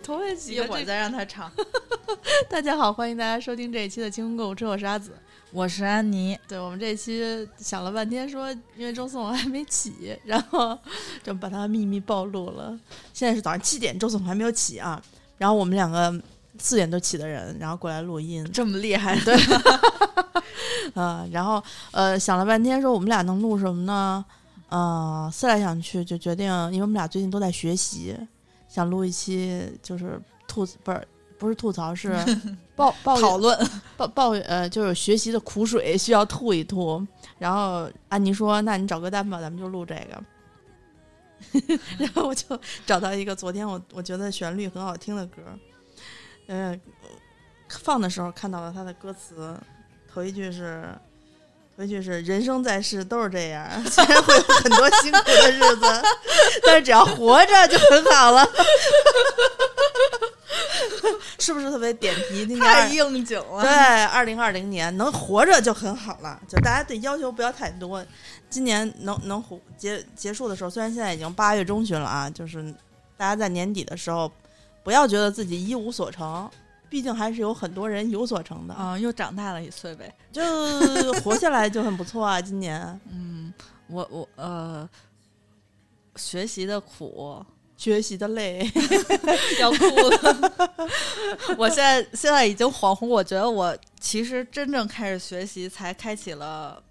了，这这头一一会儿再让他唱。大家好，欢迎大家收听这一期的清空购物车，我是阿紫，我是安妮。对我们这一期想了半天，说因为周四我还没起，然后就把他秘密暴露了。现在是早上七点，周四我还没有起啊。然后我们两个四点多起的人，然后过来录音，这么厉害，对。啊，然后呃想了半天，说我们俩能录什么呢？呃，思来想去，就决定，因为我们俩最近都在学习，想录一期，就是吐不是不是吐槽，是 抱抱讨论抱抱，呃，就是学习的苦水需要吐一吐。然后安妮说：“那你找歌单吧，咱们就录这个。”然后我就找到一个昨天我我觉得旋律很好听的歌，嗯，放的时候看到了它的歌词，头一句是。回去是人生在世都是这样，虽然会有很多辛苦的日子，但是只要活着就很好了，是不是特别点题？太应景了。对，二零二零年能活着就很好了，就大家对要求不要太多。今年能能活结结束的时候，虽然现在已经八月中旬了啊，就是大家在年底的时候，不要觉得自己一无所成。毕竟还是有很多人有所成的啊，又长大了一岁呗，就活下来就很不错啊。今年，嗯，我我呃，学习的苦，学习的累，要哭了。我现在现在已经恍惚，我觉得我其实真正开始学习才开启了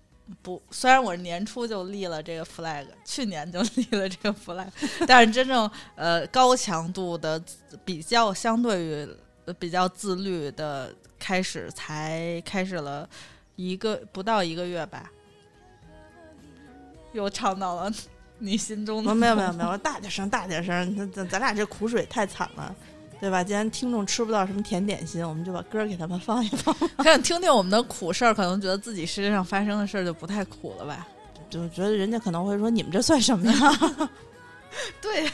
不，虽然我年初就立了这个 flag，去年就立了这个 flag，但是真正呃高强度的比较相对于。比较自律的开始，才开始了一个不到一个月吧，又唱到了你心中的。没有没有没有，大点声大点声，咱咱咱俩这苦水太惨了，对吧？既然听众吃不到什么甜点心，我们就把歌给他们放一放，看听听我们的苦事儿，可能觉得自己世界上发生的事儿就不太苦了吧？就觉得人家可能会说你们这算什么呀？对呀。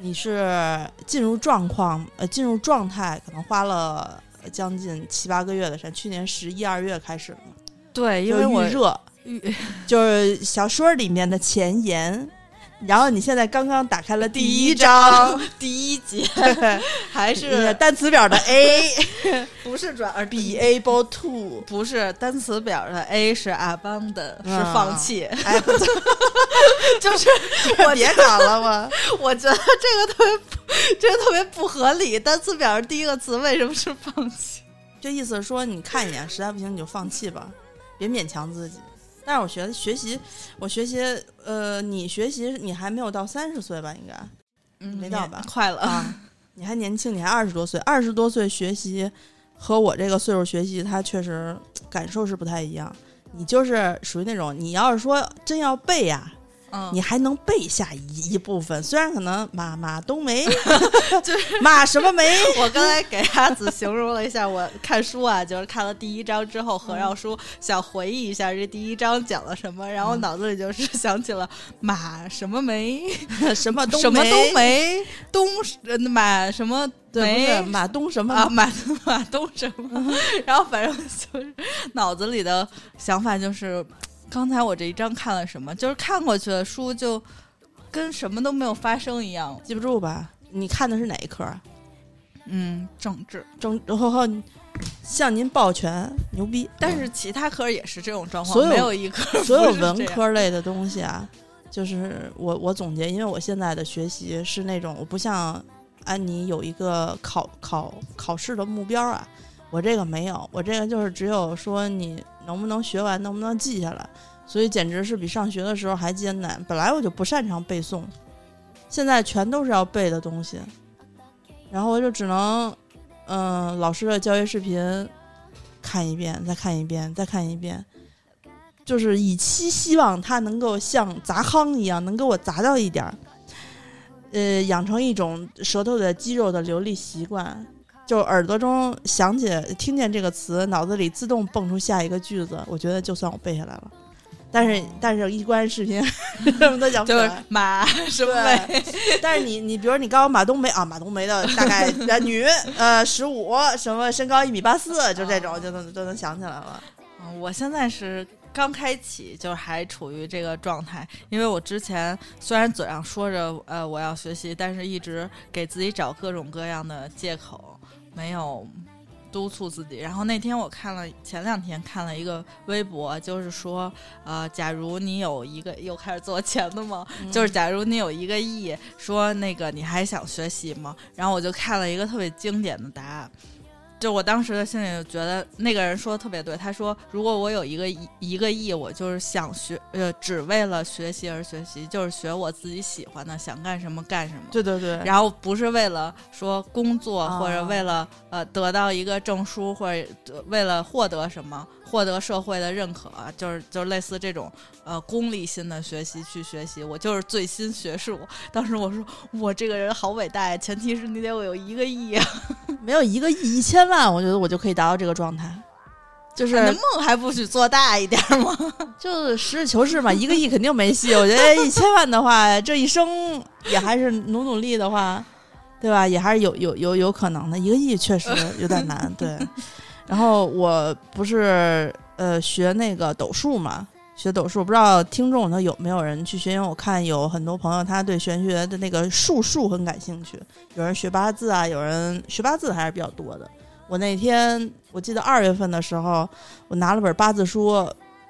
你是进入状况，呃，进入状态，可能花了将近七八个月的时间。去年十一二月开始的，对，因为我热，就是小说里面的前言。然后你现在刚刚打开了第一章 第一节，还是单词表的 A，不是转而 be able to，不是单词表的 A 是 abandon，是放弃，就是我别搞了我，我觉得这个特别，这个特别不合理。单词表第一个词为什么是放弃？这意思是说你看一眼，实在不行你就放弃吧，别勉强自己。但是我学学习，我学习，呃，你学习，你还没有到三十岁吧？应该，嗯，没到吧？快了啊！你还年轻，你还二十多岁，二十多岁学习和我这个岁数学习，他确实感受是不太一样。你就是属于那种，你要是说真要背呀。你还能背下一一部分，虽然可能马马冬梅 就是马什么梅。我刚才给阿紫形容了一下，我看书啊，就是看了第一章之后合上书，想回忆一下这第一章讲了什么，然后脑子里就是想起了马什么梅，什么什么冬梅，冬马什么梅，马冬什么啊马马冬什么，然后反正就是脑子里的想法就是。刚才我这一章看了什么？就是看过去的书，就跟什么都没有发生一样，记不住吧？你看的是哪一科？嗯，政治政，然后向您抱拳，牛逼！但是其他科也是这种状况，没有一科，所有文科类的东西啊，就是我我总结，因为我现在的学习是那种，我不像安妮有一个考考考试的目标啊，我这个没有，我这个就是只有说你。能不能学完？能不能记下来？所以简直是比上学的时候还艰难。本来我就不擅长背诵，现在全都是要背的东西，然后我就只能，嗯，老师的教学视频看一遍，再看一遍，再看一遍，就是以期希望他能够像砸夯一样，能给我砸到一点儿，呃，养成一种舌头的肌肉的流利习惯。就耳朵中响起、听见这个词，脑子里自动蹦出下一个句子。我觉得就算我背下来了，但是但是一关视频 什么都讲不出来。马什么梅？但是你你比如你告诉马冬梅啊，马冬梅的 大概女呃十五，什么身高一米八四，就这种就能就能想起来了。我现在是刚开启，就是还处于这个状态。因为我之前虽然嘴上说着呃我要学习，但是一直给自己找各种各样的借口，没有督促自己。然后那天我看了，前两天看了一个微博，就是说呃，假如你有一个又开始做钱的吗？就是假如你有一个亿，说那个你还想学习吗？然后我就看了一个特别经典的答案。就我当时的心里就觉得那个人说的特别对，他说如果我有一个一一个亿，我就是想学，呃，只为了学习而学习，就是学我自己喜欢的，想干什么干什么。对对对，然后不是为了说工作，或者为了呃得到一个证书，或者为了获得什么。获得社会的认可，就是就是类似这种呃功利心的学习去学习，我就是最新学术。当时我说我这个人好伟大呀，前提是你得我有一个亿，没有一个亿一千万，我觉得我就可以达到这个状态。就是你的梦还不许做大一点吗？就实事求是嘛，一个亿肯定没戏。我觉得一千万的话，这一生也还是努努力的话，对吧？也还是有有有有可能的。一个亿确实有点难，对。然后我不是呃学那个斗数嘛，学斗数，不知道听众呢有没有人去学？因为我看有很多朋友他对玄学的那个术数很感兴趣，有人学八字啊，有人学八字还是比较多的。我那天我记得二月份的时候，我拿了本八字书，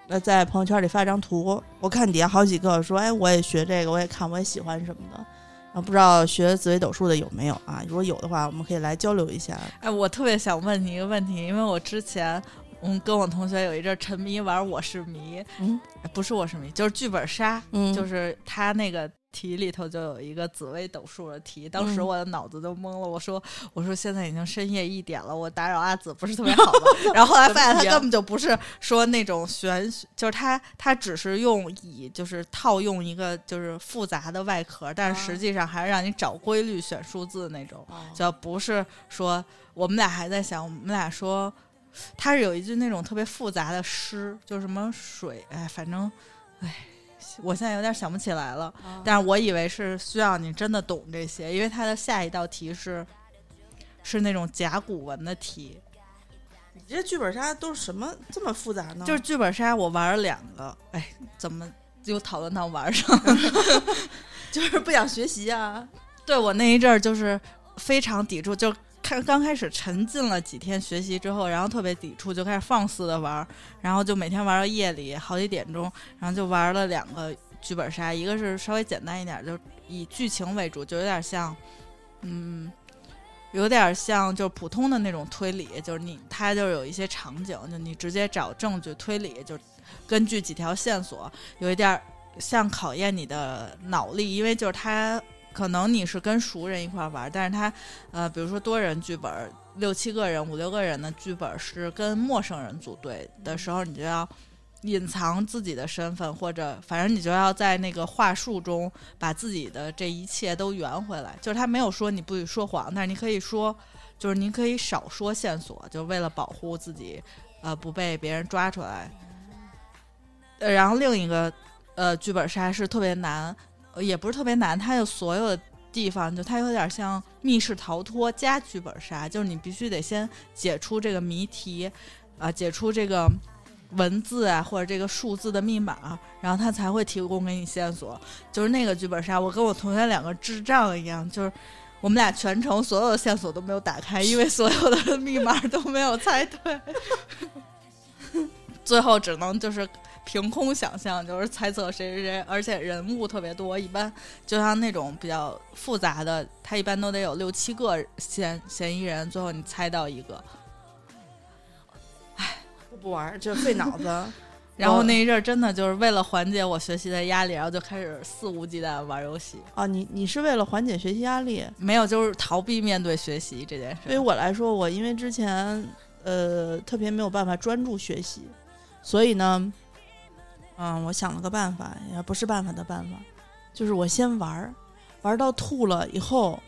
呃，在朋友圈里发一张图，我看底下好几个说，哎，我也学这个，我也看，我也喜欢什么的。啊，不知道学紫微斗数的有没有啊？如果有的话，我们可以来交流一下。哎，我特别想问你一个问题，因为我之前，嗯，跟我同学有一阵沉迷玩《我是迷》，嗯，不是《我是迷》，就是剧本杀，嗯，就是他那个。题里头就有一个紫微斗数的题，当时我的脑子都懵了。我说：“我说现在已经深夜一点了，我打扰阿紫不是特别好吗？” 然后后来发现他根本就不是说那种玄，就是他他只是用以就是套用一个就是复杂的外壳，但是实际上还是让你找规律、选数字那种。就不是说我们俩还在想，我们俩说他是有一句那种特别复杂的诗，就什么水，哎，反正，哎。我现在有点想不起来了，但是我以为是需要你真的懂这些，因为它的下一道题是是那种甲骨文的题。你这剧本杀都是什么这么复杂呢？就是剧本杀，我玩了两个，哎，怎么又讨论到玩上了？就是不想学习啊。对我那一阵儿就是非常抵触，就。开刚开始沉浸了几天学习之后，然后特别抵触，就开始放肆的玩，然后就每天玩到夜里好几点钟，然后就玩了两个剧本杀，一个是稍微简单一点，就以剧情为主，就有点像，嗯，有点像就是普通的那种推理，就是你它就有一些场景，就你直接找证据推理，就根据几条线索，有一点像考验你的脑力，因为就是它。可能你是跟熟人一块玩，但是他，呃，比如说多人剧本，六七个人、五六个人的剧本是跟陌生人组队的时候，你就要隐藏自己的身份，或者反正你就要在那个话术中把自己的这一切都圆回来。就是他没有说你不许说谎，但是你可以说，就是你可以少说线索，就为了保护自己，呃，不被别人抓出来。呃，然后另一个，呃，剧本杀是特别难。也不是特别难，它有所有的地方，就它有点像密室逃脱加剧本杀，就是你必须得先解出这个谜题，啊，解出这个文字啊或者这个数字的密码，然后它才会提供给你线索。就是那个剧本杀，我跟我同学两个智障一样，就是我们俩全程所有的线索都没有打开，因为所有的密码都没有猜对，最后只能就是。凭空想象就是猜测谁谁谁，而且人物特别多，一般就像那种比较复杂的，他一般都得有六七个嫌嫌疑人，最后你猜到一个。唉，我不玩，就费脑子。然后那一阵儿真的就是为了缓解我学习的压力，然后就开始肆无忌惮玩游戏。啊，你你是为了缓解学习压力？没有，就是逃避面对学习这件事。对于我来说，我因为之前呃特别没有办法专注学习，所以呢。嗯，我想了个办法，也不是办法的办法，就是我先玩儿，玩到吐了以后，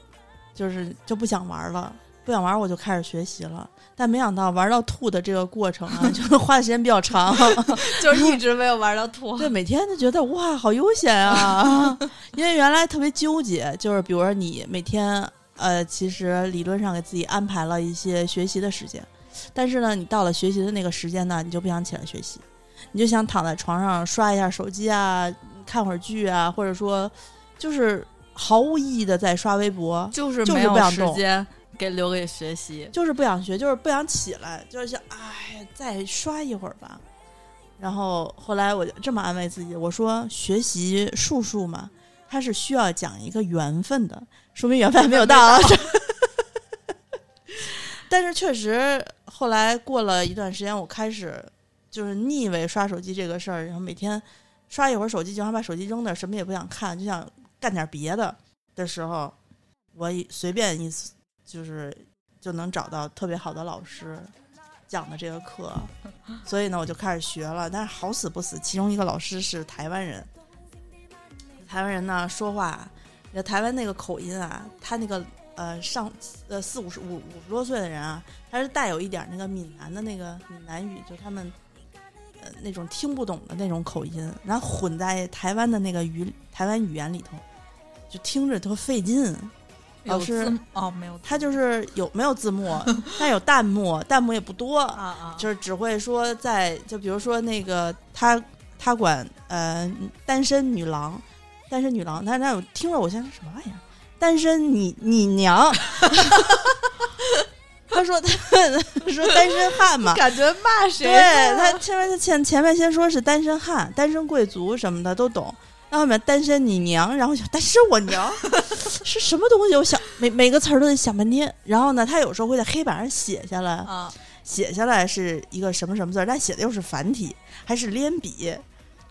就是就不想玩了，不想玩我就开始学习了。但没想到玩到吐的这个过程啊，就是花的时间比较长，就是一直没有玩到吐。对，每天都觉得哇，好悠闲啊！因为原来特别纠结，就是比如说你每天呃，其实理论上给自己安排了一些学习的时间，但是呢，你到了学习的那个时间呢，你就不想起来学习。你就想躺在床上刷一下手机啊，看会儿剧啊，或者说就是毫无意义的在刷微博，就是不想动时间给留给学习。就是不想学，就是不想起来，就是想哎，再刷一会儿吧。然后后来我就这么安慰自己，我说学习术数嘛，它是需要讲一个缘分的，说明缘分还没有到啊。但是确实，后来过了一段时间，我开始就是腻味刷手机这个事儿，然后每天刷一会儿手机，就想把手机扔那儿，什么也不想看，就想干点别的的时候，我一随便一就是就能找到特别好的老师讲的这个课，所以呢，我就开始学了。但是好死不死，其中一个老师是台湾人，台湾人呢说话，那台湾那个口音啊，他那个呃上呃四五十五五十多岁的人啊，他是带有一点那个闽南的那个闽南语，就他们那种听不懂的那种口音，然后混在台湾的那个语台湾语言里头，就听着特费劲。老师哦，没有，他就是有没有字幕，但有弹幕，弹幕也不多，啊啊，就是只会说在就比如说那个他他管呃单身女郎，单身女郎，但是他有听了我现在什么玩意儿，单身你你娘，他说他说单身汉嘛。感觉骂谁对？他前面前前面先说是单身汉、单身贵族什么的都懂，然后后面单身你娘，然后想单身我娘 是什么东西？我想每每个词儿都得想半天。然后呢，他有时候会在黑板上写下来，啊，写下来是一个什么什么字儿，但写的又是繁体，还是连笔，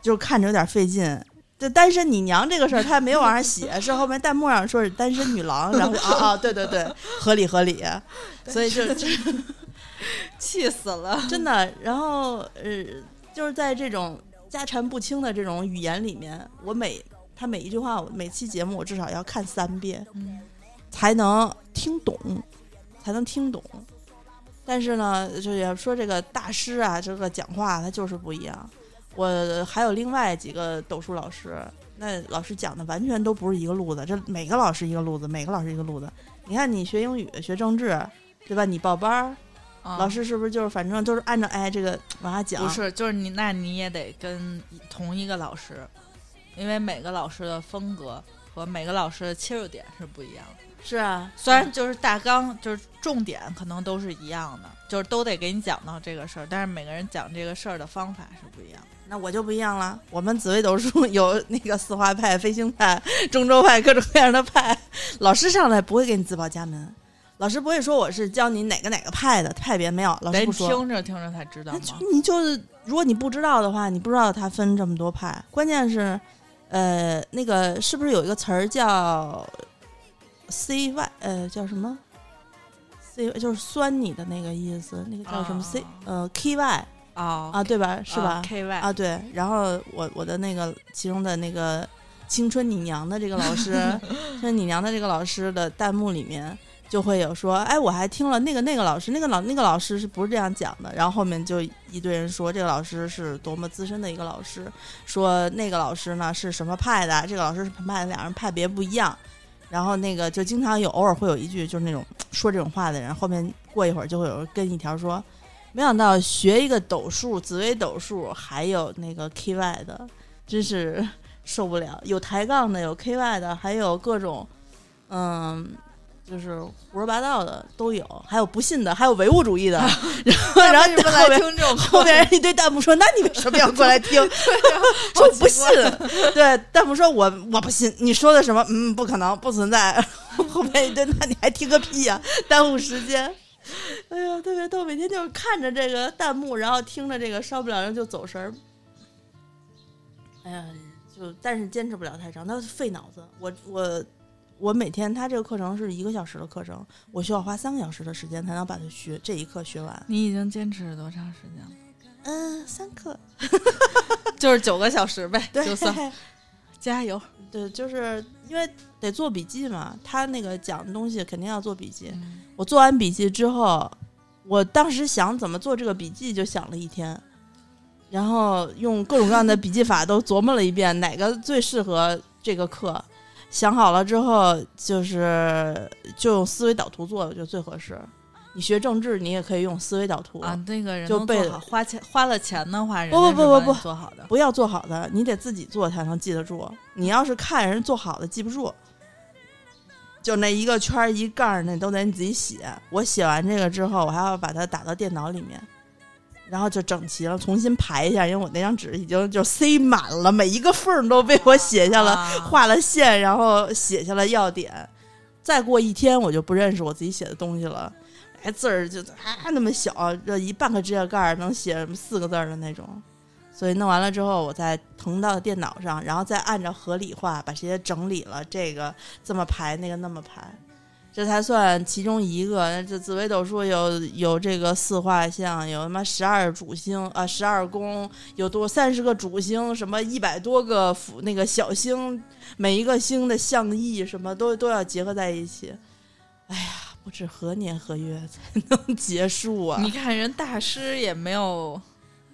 就看着有点费劲。这单身你娘这个事儿，他也没往上写，是后面弹幕上说是单身女郎，然后啊啊，对对对，合理合理，所以就就 气死了！真的，然后呃，就是在这种家缠不清的这种语言里面，我每他每一句话，我每期节目我至少要看三遍，嗯才能听懂，才能听懂。但是呢，就也说这个大师啊，这个讲话他就是不一样。我还有另外几个斗数老师，那老师讲的完全都不是一个路子，这每个老师一个路子，每个老师一个路子。你看，你学英语、学政治，对吧？你报班儿，啊老师是不是就是反正就是按照哎这个往下讲？不是，就是你，那你也得跟同一个老师，因为每个老师的风格和每个老师的切入点是不一样的。是啊，虽然就是大纲，就是重点可能都是一样的，就是都得给你讲到这个事儿，但是每个人讲这个事儿的方法是不一样的。那我就不一样了。我们紫微斗数 有那个四化派、飞星派、中州派，各种各样的派。老师上来不会给你自报家门，老师不会说我是教你哪个哪个派的派别没有，老师不说。听着听着才知道？你就是，如果你不知道的话，你不知道他分这么多派。关键是，呃，那个是不是有一个词儿叫 C Y？呃，叫什么？C 就是酸你的那个意思，那个叫什么 C？、呃，K Y 哦，啊，对吧？是吧？？K Y 啊，对。然后我我的那个其中的那个青春你娘的这个老师，青春你娘的这个老师的弹幕里面就会有说，哎，我还听了那个那个老师，那个老那个老师是不是这样讲的？然后后面就一堆人说这个老师是多么资深的一个老师，说那个老师呢是什么派的，这个老师是什么派的，两人派别不一样。然后那个就经常有偶尔会有一句就是那种说这种话的人，后面过一会儿就会有人跟一条说，没想到学一个斗数，紫薇斗数还有那个 KY 的，真是 受不了。有抬杠的，有 KY 的，还有各种，嗯，就是胡说八道的都有，还有不信的，还有唯物主义的。然后，然后为什么后面来听这种后面人一堆弹幕说：“那你为什么要过来听？” 说不信，对弹幕说我我不信，你说的什么？嗯，不可能，不存在。后面一堆，那你还听个屁呀、耽误时间。哎呀，特别逗，每天就是看着这个弹幕，然后听着这个，烧不了人就走神儿。哎呀，就但是坚持不了太长，那费脑子。我我我每天他这个课程是一个小时的课程，我需要花三个小时的时间才能把它学这一课学完。你已经坚持了多长时间了？嗯，三课，就是九个小时呗，对就算加油。对，就是因为得做笔记嘛，他那个讲的东西肯定要做笔记。嗯我做完笔记之后，我当时想怎么做这个笔记，就想了一天，然后用各种各样的笔记法都琢磨了一遍，哪个最适合这个课。想好了之后，就是就用思维导图做，我觉得最合适。你学政治，你也可以用思维导图啊，那个人就背花钱花了钱的话，人不不不不不做好的。不要做好的，你得自己做才能记得住。你要是看人做好的，记不住。就那一个圈儿一杠儿，那都得你自己写。我写完这个之后，我还要把它打到电脑里面，然后就整齐了，重新排一下，因为我那张纸已经就塞满了，每一个缝儿都被我写下了，啊画了线，然后写下了要点。再过一天，我就不认识我自己写的东西了。哎，字儿就啊那么小，这一半个指甲盖儿能写四个字儿的那种。所以弄完了之后，我再腾到电脑上，然后再按照合理化把这些整理了，这个这么排，那个那么排，这才算其中一个。这紫微斗数有有这个四画像，有他妈十二主星啊，十二宫，有多三十个主星，什么一百多个辅那个小星，每一个星的象意什么都都要结合在一起。哎呀，不知何年何月才能结束啊！你看人大师也没有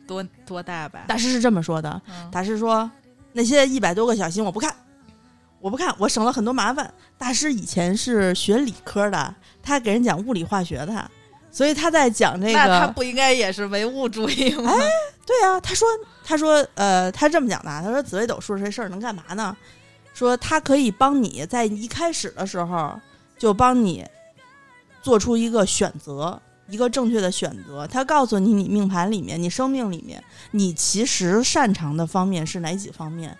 多多大吧？大师是这么说的，嗯大师说那些一百多个小星我不看，我不看，我省了很多麻烦。大师以前是学理科的，他给人讲物理化学的，所以他在讲这个。那他不应该也是唯物主义吗？哎对啊，他说他说呃，他这么讲的，他说紫微斗数这事儿能干嘛呢？说他可以帮你在一开始的时候就帮你做出一个选择，一个正确的选择。他告诉你，你命盘里面，你生命里面，你其实擅长的方面是哪几方面。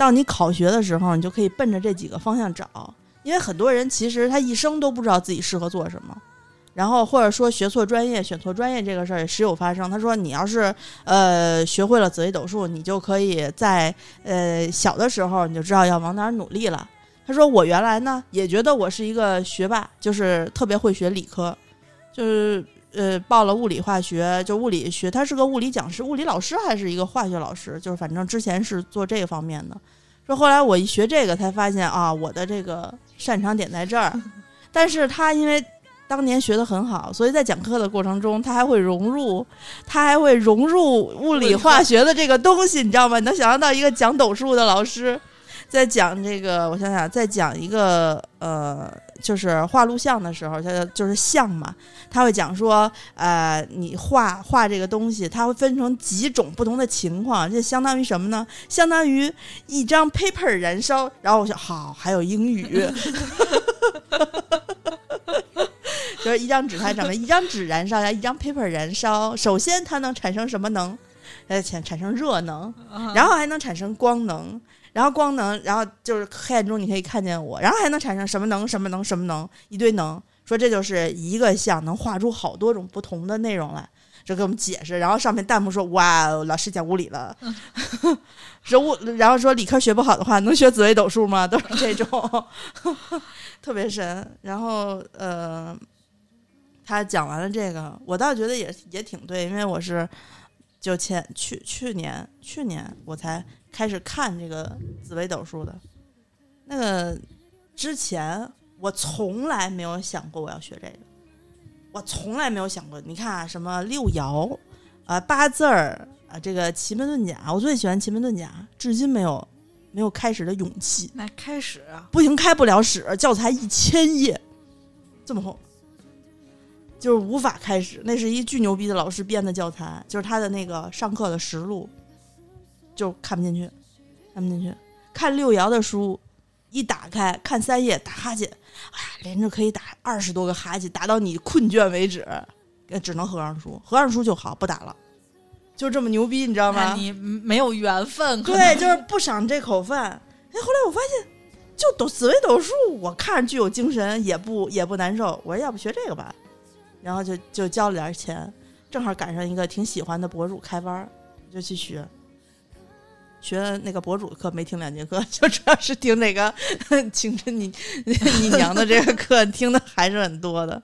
到你考学的时候，你就可以奔着这几个方向找。因为很多人其实他一生都不知道自己适合做什么，然后或者说学错专业、选错专业这个事儿也时有发生。他说，你要是呃学会了紫微斗数，你就可以在呃小的时候你就知道要往哪儿努力了。他说，我原来呢也觉得我是一个学霸，就是特别会学理科，就是呃报了物理化学，就物理学，他是个物理讲师、物理老师还是一个化学老师，就是反正之前是做这个方面的。说后来我一学这个才发现啊，我的这个擅长点在这儿，但是他因为当年学的很好，所以在讲课的过程中，他还会融入，他还会融入物理化学的这个东西，你知道吗？你能想象到一个讲斗数的老师在讲这个，我想想，在讲一个呃，就是画录像的时候，他就是像嘛，他会讲说，呃，你画画这个东西，它会分成几种不同的情况，这相当于什么呢？相当于一张 paper 燃烧，然后我想，好，还有英语。就是一张纸，它怎么一张纸燃烧，呀一张 paper 燃烧。首先，它能产生什么能？呃，产产生热能，然后还能产生光能，然后光能，然后就是黑暗中你可以看见我，然后还能产生什么能？什么能？什么能？一堆能。说这就是一个像能画出好多种不同的内容来，就给我们解释。然后上面弹幕说：“哇，老师讲物理了。”说物，然后说理科学不好的话，能学紫微斗数吗？都是这种，特别神。然后呃，他讲完了这个，我倒觉得也也挺对，因为我是就前去去年去年我才开始看这个紫微斗数的，那个之前我从来没有想过我要学这个，我从来没有想过。你看啊，什么六爻啊、八字儿啊，这个奇门遁甲，我最喜欢奇门遁甲，至今没有没有开始的勇气。那开始啊，不行，开不了始，教材一千页，这么厚，就是无法开始。那是一巨牛逼的老师编的教材，就是他的那个上课的实录，就看不进去，看不进去。看六爻的书，一打开看三页打哈欠，哎呀，连着可以打二十多个哈欠，打到你困倦为止，呃只能合上书，合上书就好，不打了，就这么牛逼，你知道吗？你没有缘分，对，就是不赏这口饭。哎，后来我发现，就抖紫微斗数，我看着具有精神，也不也不难受。我说要不学这个吧，然后就就交了点钱，正好赶上一个挺喜欢的博主开班儿，就去学。学那个博主的课没听两节课，就主要是听那个青春你你娘的这个课，听的还是很多的。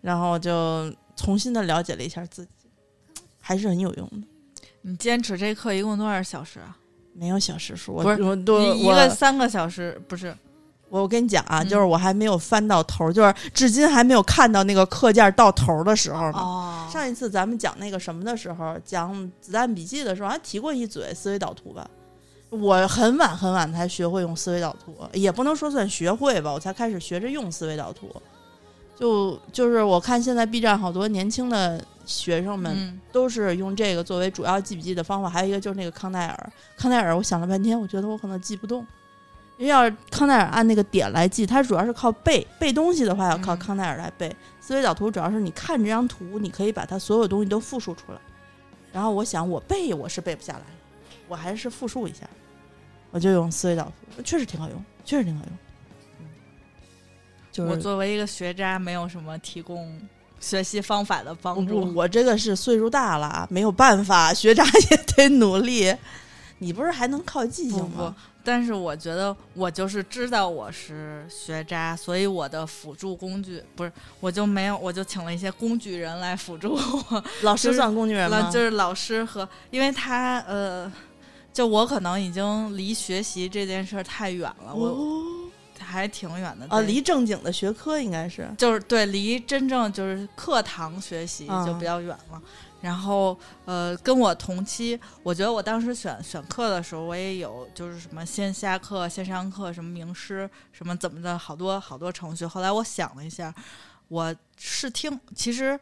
然后就重新的了解了一下自己，还是很有用的。你坚持这课一共多少小时啊？没有小时数，我不是我都一一个三个小时，不是我跟你讲啊，嗯就是我还没有翻到头儿，就是至今还没有看到那个课件到头儿的时候呢。哦上一次咱们讲那个什么的时候，讲《子弹笔记》的时候，还提过一嘴思维导图吧。我很晚很晚才学会用思维导图，也不能说算学会吧，我才开始学着用思维导图。就就是我看现在 B 站好多年轻的学生们嗯都是用这个作为主要记笔记的方法，还有一个就是那个康奈尔。康奈尔，我想了半天，我觉得我可能记不动，因为要是康奈尔按那个点来记，它主要是靠背背东西的话，要靠嗯康奈尔来背。思维导图主要是你看这张图，你可以把它所有东西都复述出来。然后我想我背我是背不下来，我还是复述一下，我就用思维导图，确实挺好用，确实挺好用。嗯就是我作为一个学渣，没有什么提供学习方法的帮不助。我这个是岁数大了，没有办法，学渣也得努力。你不是还能靠记性不不吗？，但是我觉得我就是知道我是学渣，所以我的辅助工具不是，我就没有，我就请了一些工具人来辅助我，老师算工具人吗？就是老师和，因为他呃，就我可能已经离学习这件事儿太远了，我哦还挺远的啊，离正经的学科应该是就是对离真正就是课堂学习嗯就比较远了。然后呃，跟我同期，我觉得我当时选选课的时候，我也有就是什么线下课、线上课，什么名师，什么怎么的，好多好多程序。后来我想了一下，我试听，其实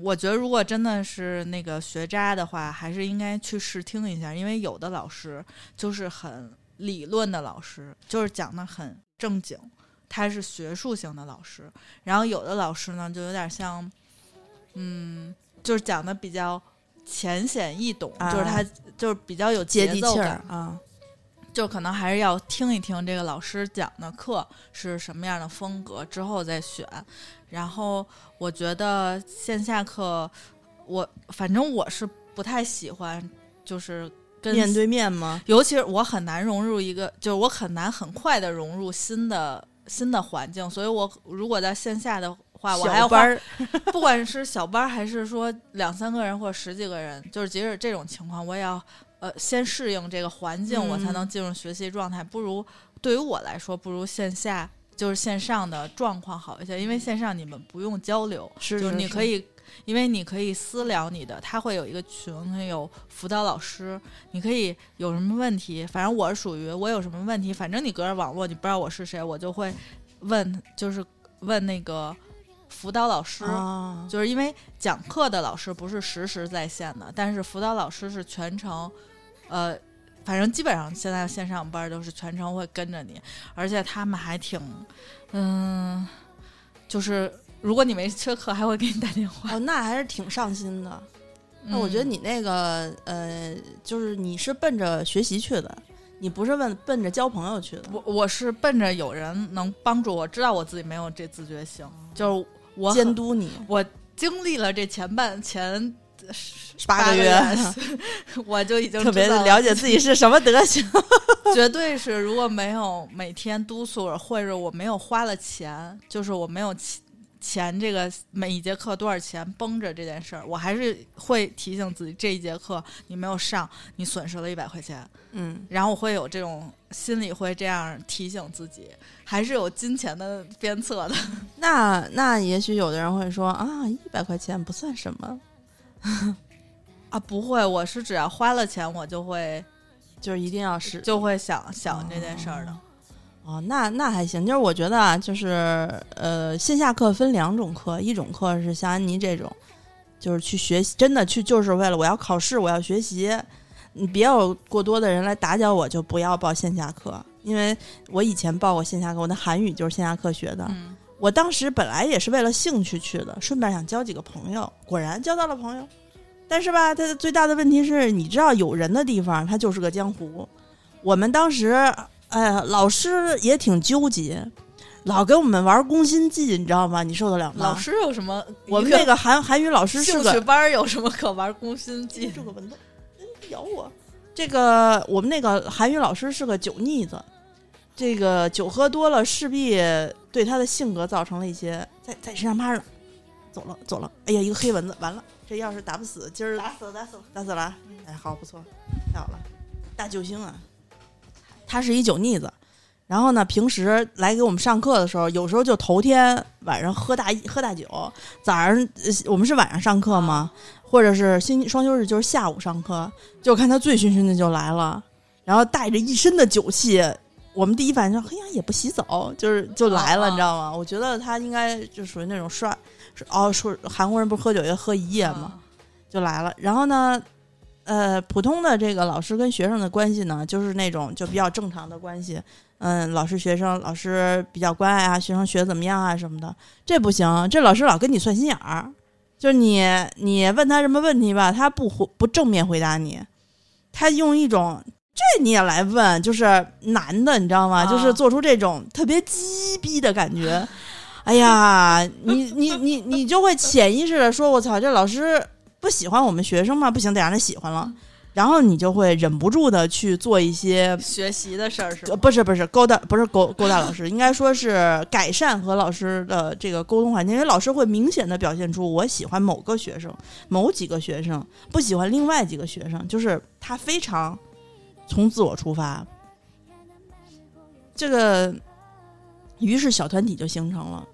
我觉得如果真的是那个学渣的话，还是应该去试听一下，因为有的老师就是很理论的老师，就是讲的很正经。他是学术型的老师，然后有的老师呢，就有点像，嗯，就是讲的比较浅显易懂，啊就是他就是比较有接地气儿，啊。就可能还是要听一听这个老师讲的课是什么样的风格，之后再选。然后我觉得线下课，我反正我是不太喜欢，就是跟面对面吗？尤其是我很难融入一个，就是我很难很快的融入新的新的环境，所以我如果在线下的话，我还要班儿不管是小班儿还是说两三个人或者十几个人，就是即使这种情况，我也要呃先适应这个环境，嗯我才能进入学习状态。不如对于我来说，不如线下就是线上的状况好一些，因为线上你们不用交流，是就是你可以，因为你可以私聊你的，他会有一个群，会有辅导老师，你可以有什么问题，反正我是属于我有什么问题，反正你隔着网络你不知道我是谁，我就会问，就是问那个辅导老师。啊，就是因为讲课的老师不是实时在线的，但是辅导老师是全程，呃，反正基本上现在线上班都是全程会跟着你，而且他们还挺，嗯，就是如果你没缺课，还会给你打电话。哦，那还是挺上心的。那我觉得嗯你那个呃，就是你是奔着学习去的，你不是奔奔着交朋友去的。我我是奔着有人能帮助我，知道我自己没有这自觉性，就是我监督你。我经历了这前半前八个月，我就已经特别了。解自己是什么德行。绝对是，如果没有每天督促，或者我没有花了钱，就是我没有钱钱这个每一节课多少钱绷着这件事儿，我还是会提醒自己，这一节课你没有上，你损失了一百块钱。嗯，然后我会有这种心里会这样提醒自己，还是有金钱的鞭策的。那那也许有的人会说啊，一百块钱不算什么，啊，不会，我是只要花了钱，我就会就是一定要是就会想想这件事儿的。哦，那那还行。就是我觉得啊，就是呃，线下课分两种课，一种课是像安妮这种，就是去学习，真的去就是为了我要考试，我要学习。你别有过多的人来打搅我，就不要报线下课。因为我以前报过线下课，我的韩语就是线下课学的。嗯，我当时本来也是为了兴趣去的，顺便想交几个朋友，果然交到了朋友。但是吧，它最大的问题是，你知道有人的地方，它就是个江湖。我们当时，哎呀，老师也挺纠结，老给我们玩攻心计，你知道吗？你受得了吗？老，师有什么？我们那个韩韩语老师是个兴趣班儿有什么可玩攻心计？这个蚊子哎咬我。这个我们那个韩语老师是个酒腻子，这个酒喝多了势必对他的性格造成了一些在在身上趴着，走了走了，哎呀，一个黑蚊子，完了，这要是打不死，今儿打死了，打死了！打死了啊，哎，好不错，太好了，大救星啊！他是一酒腻子，然后呢，平时来给我们上课的时候，有时候就头天晚上喝大喝大酒，早上呃我们是晚上上课嘛，或者是星期双休日就是下午上课，就看他醉醺醺的就来了，然后带着一身的酒气，我们第一反应就，嘿呀，也不洗澡，就是就来了，啊你知道吗？我觉得他应该就属于那种刷，是哦，说韩国人不是喝酒要喝一夜吗？就来了。然后呢，呃，普通的这个老师跟学生的关系呢，就是那种就比较正常的关系。嗯，老师学生，老师比较关爱啊，学生学怎么样啊什么的。这不行，这老师老跟你算心眼儿，就是你你问他什么问题吧，他不回不正面回答你，他用一种这你也来问，就是男的，你知道吗？啊就是做出这种特别鸡逼的感觉。哎呀，你你你你就会潜意识的说：“我操，这老师不喜欢我们学生吗？不行，得让他喜欢了。”然后你就会忍不住的去做一些学习的事儿是？不是不是勾搭，不是勾勾搭老师，应该说是改善和老师的这个沟通环境，因为老师会明显的表现出我喜欢某个学生、某几个学生，不喜欢另外几个学生，就是他非常从自我出发，这个于是小团体就形成了。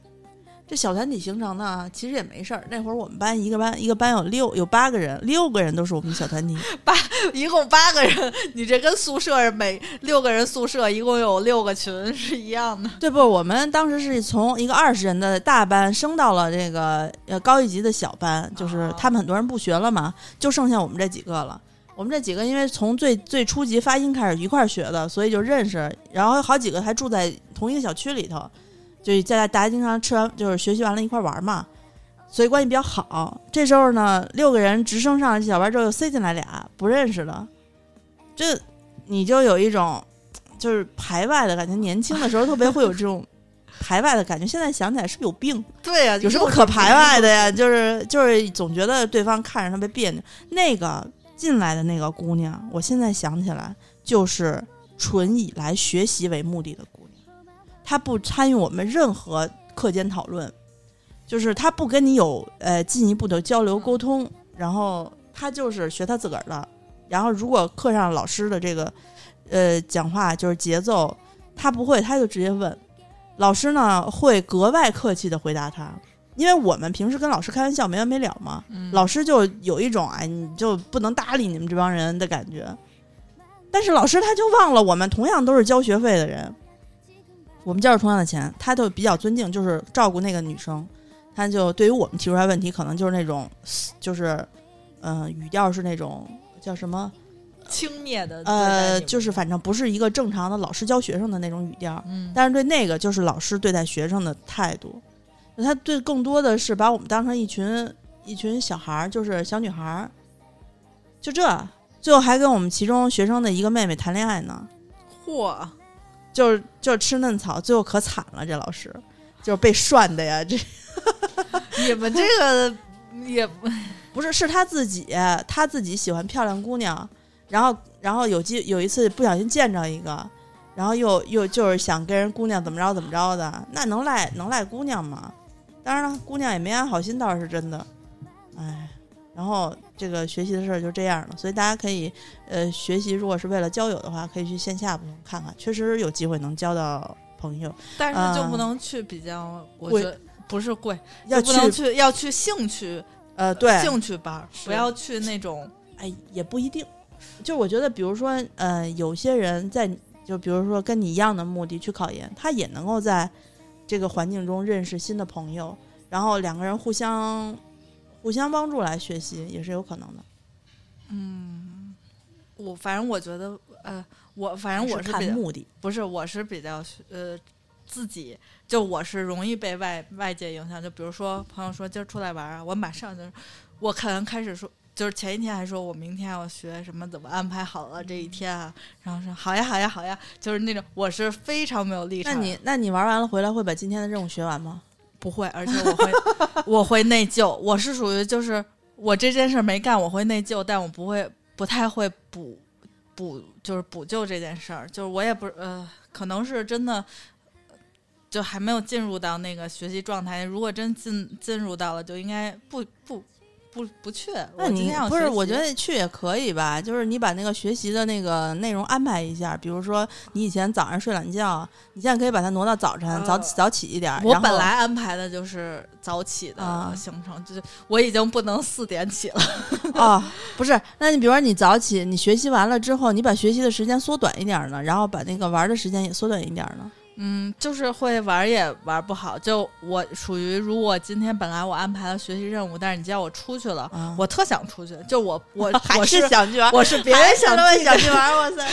这小团体形成呢，其实也没事儿。那会儿我们班一个班一个班有六有八个人，六个人都是我们小团体。八一共八个人，你这跟宿舍每六个人宿舍一共有六个群是一样的。对不？我们当时是从一个二十人的大班升到了这个呃高一级的小班，就是哦他们很多人不学了嘛，就剩下我们这几个了。我们这几个因为从最最初级发音开始一块儿学的，所以就认识，然后好几个还住在同一个小区里头，就在大家经常吃完就是学习完了一块儿玩嘛，所以关系比较好。这时候呢，六个人直升上了小班之后，又塞进来俩不认识的，这你就有一种就是排外的感觉。年轻的时候特别会有这种 排外的感觉，现在想起来是不是有病？对呀、有什么可排外的呀？就是就是总觉得对方看着特别别扭。那个进来的那个姑娘，我现在想起来就是纯以来学习为目的的姑娘，她不参与我们任何课间讨论，就是他不跟你有呃进一步的交流沟通，然后他就是学他自个儿的。然后如果课上老师的这个呃讲话就是节奏，他不会，他就直接问。老师呢会格外客气的回答他，因为我们平时跟老师开玩笑没完没了嘛，嗯老师就有一种哎你就不能搭理你们这帮人的感觉。但是老师他就忘了我们同样都是交学费的人，我们交着同样的钱，他就比较尊敬，就是照顾那个女生，他就对于我们提出来问题，可能就是那种就是嗯、呃语调是那种叫什么轻蔑的呃，就是反正不是一个正常的老师教学生的那种语调，嗯，但是对那个就是老师对待学生的态度，他对更多的是把我们当成一群一群小孩儿，就是小女孩儿，就这，最后还跟我们其中学生的一个妹妹谈恋爱呢，嚯，就是就是吃嫩草，最后可惨了，这老师就是被涮的呀，这 你们这个也 不是是他自己，他自己喜欢漂亮姑娘，然后然后有机有一次不小心见着一个，然后又又就是想跟人姑娘怎么着怎么着的，那能赖能赖姑娘吗？当然了，姑娘也没安好心，倒是真的。哎，然后这个学习的事儿就这样了，所以大家可以呃学习，如果是为了交友的话，可以去线下部分看看，确实有机会能交到朋友。但是就嗯不能去比较，我贵觉得不是贵，要不能去去要去兴趣呃对，兴趣班不要去那种哎，也不一定。就我觉得，比如说，呃，有些人在，就比如说跟你一样的目的去考研，他也能够在这个环境中认识新的朋友，然后两个人互相互相帮助来学习，也是有可能的。嗯我反正我觉得，呃，我反正我是看目的，不是，我是比较呃自己，就我是容易被外外界影响。就比如说朋友说今儿出来玩儿啊，我马上就是我可能开始说，就是前一天还说我明天要学什么，怎么安排好了这一天啊，然后说好呀好呀好呀，就是那种我是非常没有立场。那你那你玩完了回来会把今天的任务学完吗？不会，而且我会 我会内疚，我是属于就是我这件事儿没干，我会内疚，但我不会不太会补补就是补救这件事儿，就是我也不呃，可能是真的。就还没有进入到那个学习状态。如果真进进入到了，就应该不不不不不去。那你不是？我觉得去也可以吧，就是你把那个学习的那个内容安排一下，比如说你以前早上睡懒觉，你现在可以把它挪到早晨，早呃早起一点儿。我本来安排的就是早起的啊行程，就是我已经不能四点起了。哦，不是，那你比如说你早起，你学习完了之后，你把学习的时间缩短一点儿呢，然后把那个玩儿的时间也缩短一点儿呢。嗯，就是会玩也玩不好。就我属于，如果今天本来我安排了学习任务，但是你叫我出去了，啊我特想出去。就我 我还我是想去玩，我是别人想他们去想去玩儿，哇塞！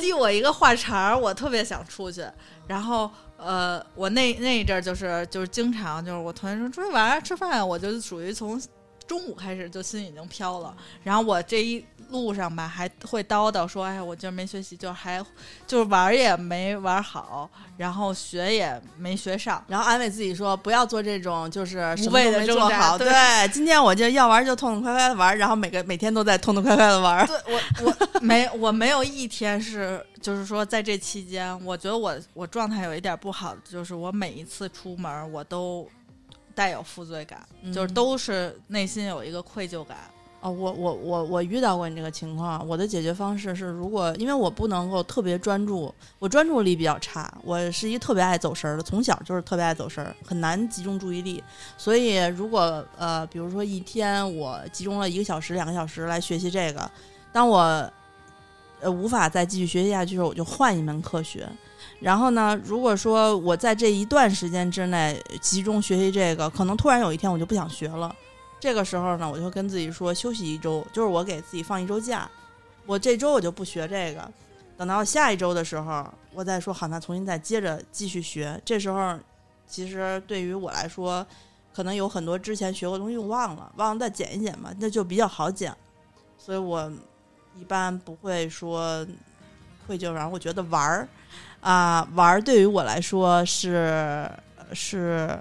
递我一个话茬儿，我特别想出去。然后呃，我那那一阵儿就是就是经常就是我同学说出去玩吃饭，我就属于从中午开始就心已经飘了。然后我这一路上吧还会叨叨说，哎，我今儿没学习，就还就是玩儿也没玩好，然后学也没学上。然后安慰自己说，不要做这种就是什么无谓都没做好。对对，今天我就要玩儿就痛痛快快的玩儿，然后每个每天都在痛痛快快的玩儿。对我我没我没有一天是就是说在这期间，我觉得我我状态有一点不好，就是我每一次出门我都带有负罪感，就是嗯都是内心有一个愧疚感。哦，我我我我遇到过你这个情况，我的解决方式是，如果因为我不能够特别专注，我专注力比较差，我是一特别爱走神儿的，从小就是特别爱走神儿，很难集中注意力。所以如果呃，比如说一天我集中了一个小时、两个小时来学习这个，当我呃无法再继续学习下去的时候，我就换一门课学。然后呢，如果说我在这一段时间之内集中学习这个，可能突然有一天我就不想学了。这个时候呢，我就会跟自己说休息一周，就是我给自己放一周假，我这周我就不学这个，等到下一周的时候，我再说好，那重新再接着继续学。这时候，其实对于我来说，可能有很多之前学过东西我忘了，忘了再捡一捡嘛，那就比较好捡。所以我一般不会说愧疚，然后我觉得玩儿啊、玩对于我来说是是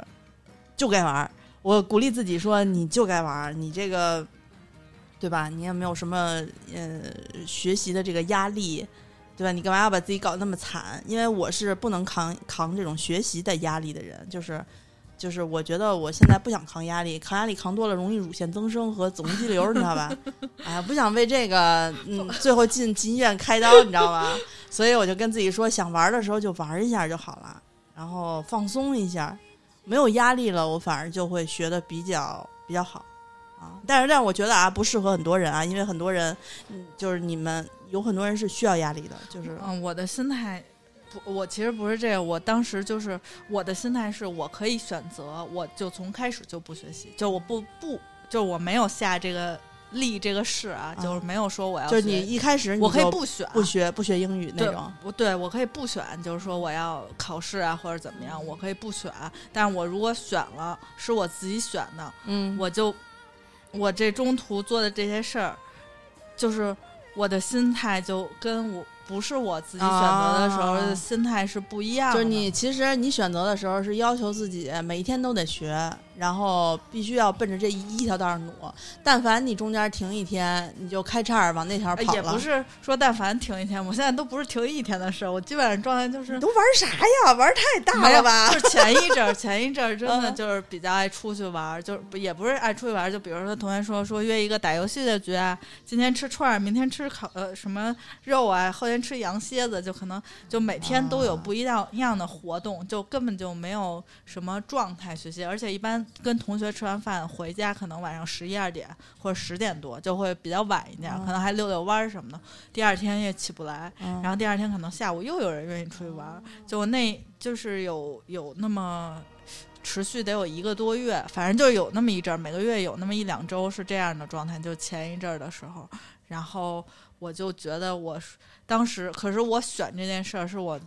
就该玩。我鼓励自己说，你就该玩，你这个，对吧？你也没有什么呃学习的这个压力，对吧？你干嘛要把自己搞那么惨？因为我是不能扛扛这种学习的压力的人，就是就是我觉得我现在不想扛压力，扛压力扛多了容易乳腺增生和子宫肌瘤，你知道吧？哎，不想为这个嗯最后进进医院开刀，你知道吧？所以我就跟自己说，想玩的时候就玩一下就好了，然后放松一下。没有压力了，我反而就会学的比较比较好啊。但是，但我觉得啊，不适合很多人啊，因为很多人，就是你们有很多人是需要压力的，就是嗯，我的心态不，我其实不是这个，我当时就是我的心态是我可以选择，我就从开始就不学习，就我不不，就我没有下这个立这个誓啊，就是没有说我要就是你一开始我可以不选，不学不学英语那种，我对我可以不选，就是说我要考试啊或者怎么样，我可以不选。但是我如果选了，是我自己选的，嗯，我就我这中途做的这些事儿，就是我的心态就跟我不是我自己选择的时候啊心态是不一样的。就是你其实你选择的时候是要求自己每一天都得学，然后必须要奔着这一一条道上努。但凡你中间停一天，你就开叉儿往那条跑了。呃也不是说但凡停一天，我现在都不是停一天的事儿，我基本上状态就是你都玩啥呀？玩太大了吧？就是前一阵儿，前一阵儿真的嗯就是比较爱出去玩，就是也不是爱出去玩，就比如说同学说说约一个打游戏的局啊，今天吃串儿，明天吃烤呃什么肉啊，后天吃羊蝎子，就可能就每天都有啊。不一样一样的活动，就根本就没有什么状态学习，而且一般跟同学吃完饭回家，可能晚上十一二点或者十点多就会比较晚一点，嗯可能还遛遛弯儿什么的，第二天也起不来。嗯然后第二天可能下午又有人愿意出去玩儿，就那就是有有那么持续得有一个多月，反正就有那么一阵儿，每个月有那么一两周是这样的状态，就前一阵儿的时候，然后我就觉得我当时，可是我选这件事儿是我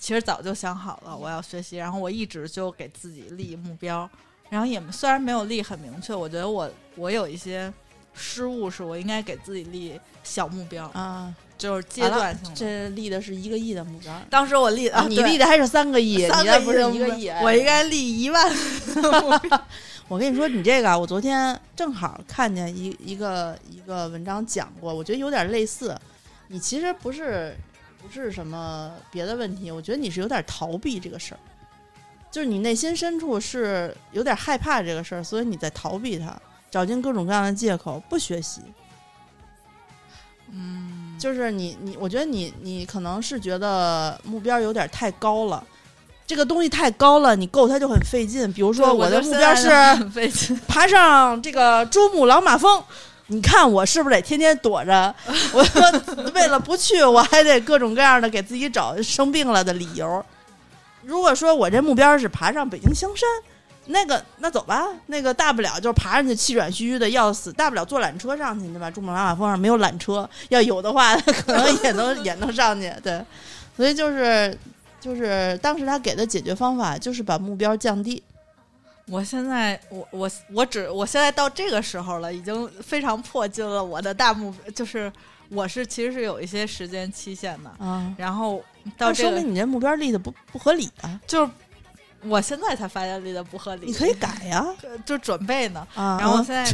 其实早就想好了我要学习，然后我一直就给自己立目标，然后也虽然没有立很明确，我觉得我我有一些失误，是我应该给自己立小目标，啊，就是阶段性的。这立的是一个亿的目标。当时我立啊，你立的还是三个亿，三个你那不是一个亿。哎我应该立一万目标。我跟你说，你这个啊，我昨天正好看见一一个一个文章讲过，我觉得有点类似。你其实不是不是什么别的问题，我觉得你是有点逃避这个事儿，就是你内心深处是有点害怕这个事儿，所以你在逃避它。找尽各种各样的借口不学习。嗯，就是你你，我觉得你你可能是觉得目标有点太高了，这个东西太高了，你够它就很费劲。比如说我的目标是 爬上这个珠穆朗玛峰。你看我是不是得天天躲着？我说为了不去，我还得各种各样的给自己找生病了的理由。如果说我这目标是爬上北京香山，那个那走吧，那个大不了就是爬上去气喘吁吁的要死，大不了坐缆车上去，对吧？珠穆朗玛峰上没有缆车，要有的话 可能也能也能上去。对，所以就是就是当时他给的解决方法就是把目标降低。我现在，我我我只我现在到这个时候了，已经非常迫近了我的大目标，就是我是其实是有一些时间期限的啊。然后到这说明你这目标立的不不合理啊，就是我现在才发现立的不合理。你可以改呀，就准备呢。啊，然后现在，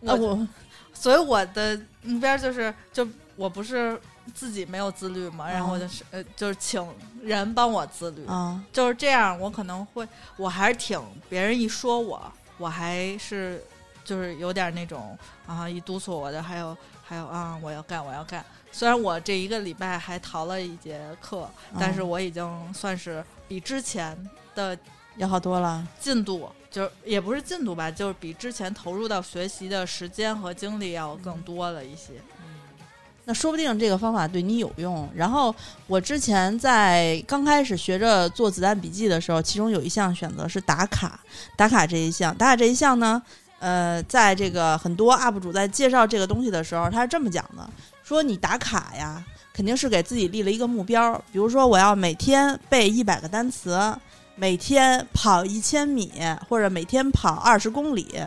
我所以我的目标就是，就我不是。自己没有自律嘛，然后就是呃，就是请人帮我自律，就是这样。我可能会，我还是挺别人一说我，我还是就是有点那种啊，一督促我的，还有还有啊，我要干，我要干。虽然我这一个礼拜还逃了一节课，但是我已经算是比之前的要好多了。进度就也不是进度吧，就是比之前投入到学习的时间和精力要更多了一些。那说不定这个方法对你有用。然后我之前在刚开始学着做子弹笔记的时候，其中有一项选择是打卡。打卡这一项，打卡这一项呢，呃，在这个很多 UP 主在介绍这个东西的时候，他是这么讲的：说你打卡呀，肯定是给自己立了一个目标，比如说我要每天背一百个单词，每天跑一千米，或者每天跑二十公里。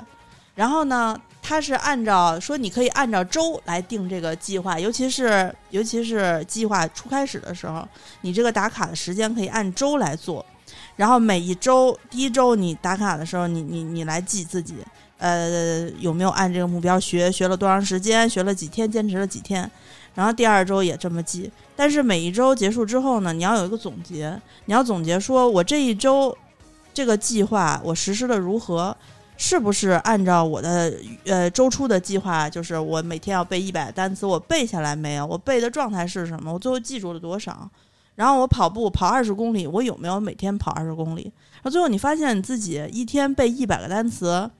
然后呢？它是按照说，你可以按照周来定这个计划，尤其是尤其是计划初开始的时候，你这个打卡的时间可以按周来做。然后每一周，第一周你打卡的时候，你你你来记自己，呃，有没有按这个目标学，学了多长时间，学了几天，坚持了几天。然后第二周也这么记。但是每一周结束之后呢，你要有一个总结，你要总结说我这一周这个计划我实施的如何。是不是按照我的呃周初的计划？就是我每天要背一百单词，我背下来没有？我背的状态是什么？我最后记住了多少？然后我跑步跑二十公里，我有没有每天跑二十公里？然后最后你发现你自己一天背一百个单词，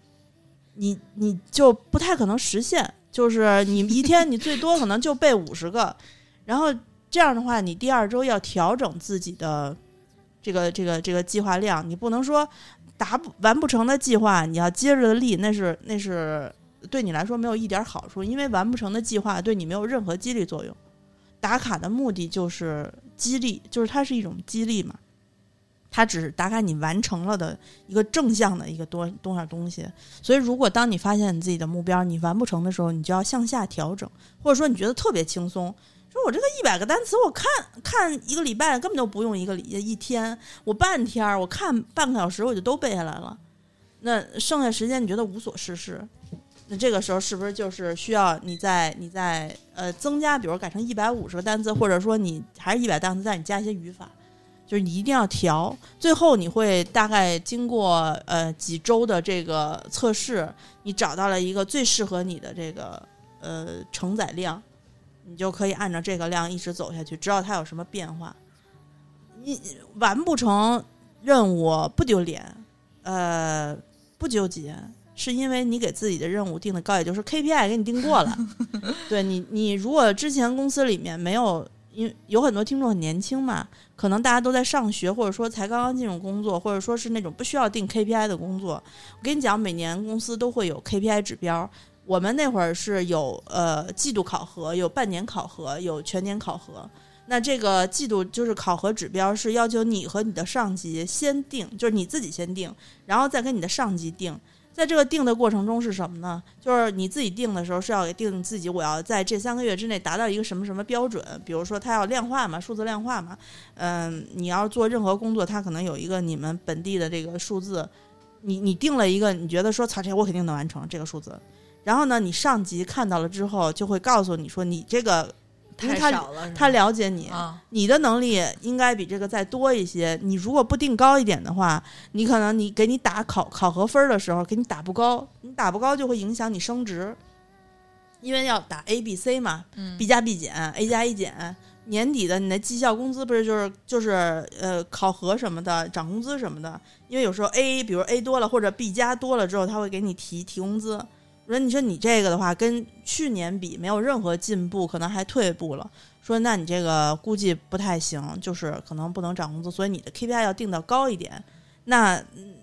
你你就不太可能实现。就是你一天你最多可能就背五十个，然后这样的话，你第二周要调整自己的这个这个这个计划量，你不能说。达不完不成的计划，你要接着的立，那是那是对你来说没有一点好处，因为完不成的计划对你没有任何激励作用。打卡的目的就是激励，就是它是一种激励嘛，它只是打卡你完成了的一个正向的一个多多少东西。所以，如果当你发现你自己的目标你完不成的时候，你就要向下调整，或者说你觉得特别轻松。说我这个一百个单词，我看看一个礼拜根本都不用一个礼一天，我半天儿我看半个小时我就都背下来了。那剩下时间你觉得无所事事，那这个时候是不是就是需要你在你在呃增加，比如改成一百五十个单词，或者说你还是一百单词，但你加一些语法，就是你一定要调。最后你会大概经过呃几周的这个测试，你找到了一个最适合你的这个呃承载量。你就可以按照这个量一直走下去，直到它有什么变化。你完不成任务不丢脸，呃，不纠结，是因为你给自己的任务定的高，也就是 KPI 给你定过了。对你，你如果之前公司里面没有，因为有很多听众很年轻嘛，可能大家都在上学，或者说才刚刚进入工作，或者说是那种不需要定 KPI 的工作。我跟你讲，每年公司都会有 KPI 指标。我们那会儿是有呃季度考核，有半年考核，有全年考核。那这个季度就是考核指标是要求你和你的上级先定，就是你自己先定，然后再跟你的上级定。在这个定的过程中是什么呢？就是你自己定的时候是要给定自己，我要在这三个月之内达到一个什么什么标准。比如说，它要量化嘛，数字量化嘛。嗯，你要做任何工作，它可能有一个你们本地的这个数字。你你定了一个，你觉得说，操，这我肯定能完成这个数字。然后呢，你上级看到了之后，就会告诉你说，你这个因为他太少了，他了解你，啊，你的能力应该比这个再多一些。你如果不定高一点的话，你可能你给你打考考核分儿的时候，给你打不高，你打不高就会影响你升职，因为要打 A、B、C 嘛嗯，B 加 B 减，A 加 A 减。年底的你的绩效工资不是就是就是呃考核什么的涨工资什么的，因为有时候 A 比如 A 多了或者 B 加多了之后，他会给你提提工资。说你说你这个的话跟去年比没有任何进步，可能还退步了。说那你这个估计不太行，就是可能不能涨工资，所以你的 KPI 要定到高一点。那嗯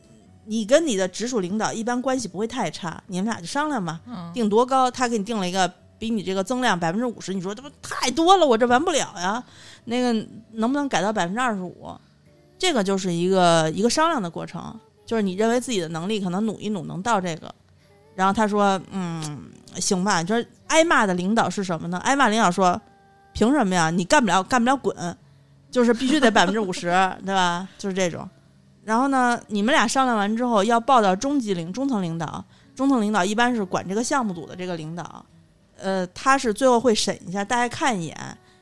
你跟你的直属领导一般关系不会太差，你们俩就商量嘛，嗯定多高，他给你定了一个比你这个增量百分之五十，你说这不太多了，我这完不了呀。那个能不能改到百分之二十五？这个就是一个一个商量的过程，就是你认为自己的能力可能努一努能到这个，然后他说嗯行吧，你说挨骂的领导是什么呢？挨骂领导说凭什么呀？你干不了干不了滚，就是必须得百分之五十，对吧？就是这种。然后呢，你们俩商量完之后要报到中级领中层领导，中层领导一般是管这个项目组的这个领导，呃，他是最后会审一下，大概看一眼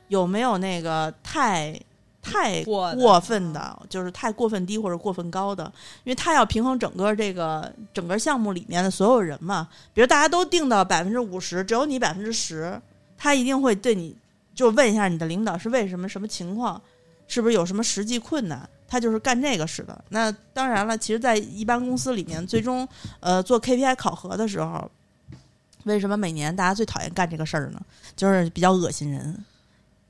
有没有那个太太过分的，就是太过分低或者过分高的，因为他要平衡整个这个整个项目里面的所有人嘛。比如大家都定到百分之五十，只有你百分之十，他一定会对你就问一下你的领导是为什么什么情况，是不是有什么实际困难。他就是干这个使的。那当然了，其实，在一般公司里面，最终呃做 KPI 考核的时候，为什么每年大家最讨厌干这个事儿呢？就是比较恶心人。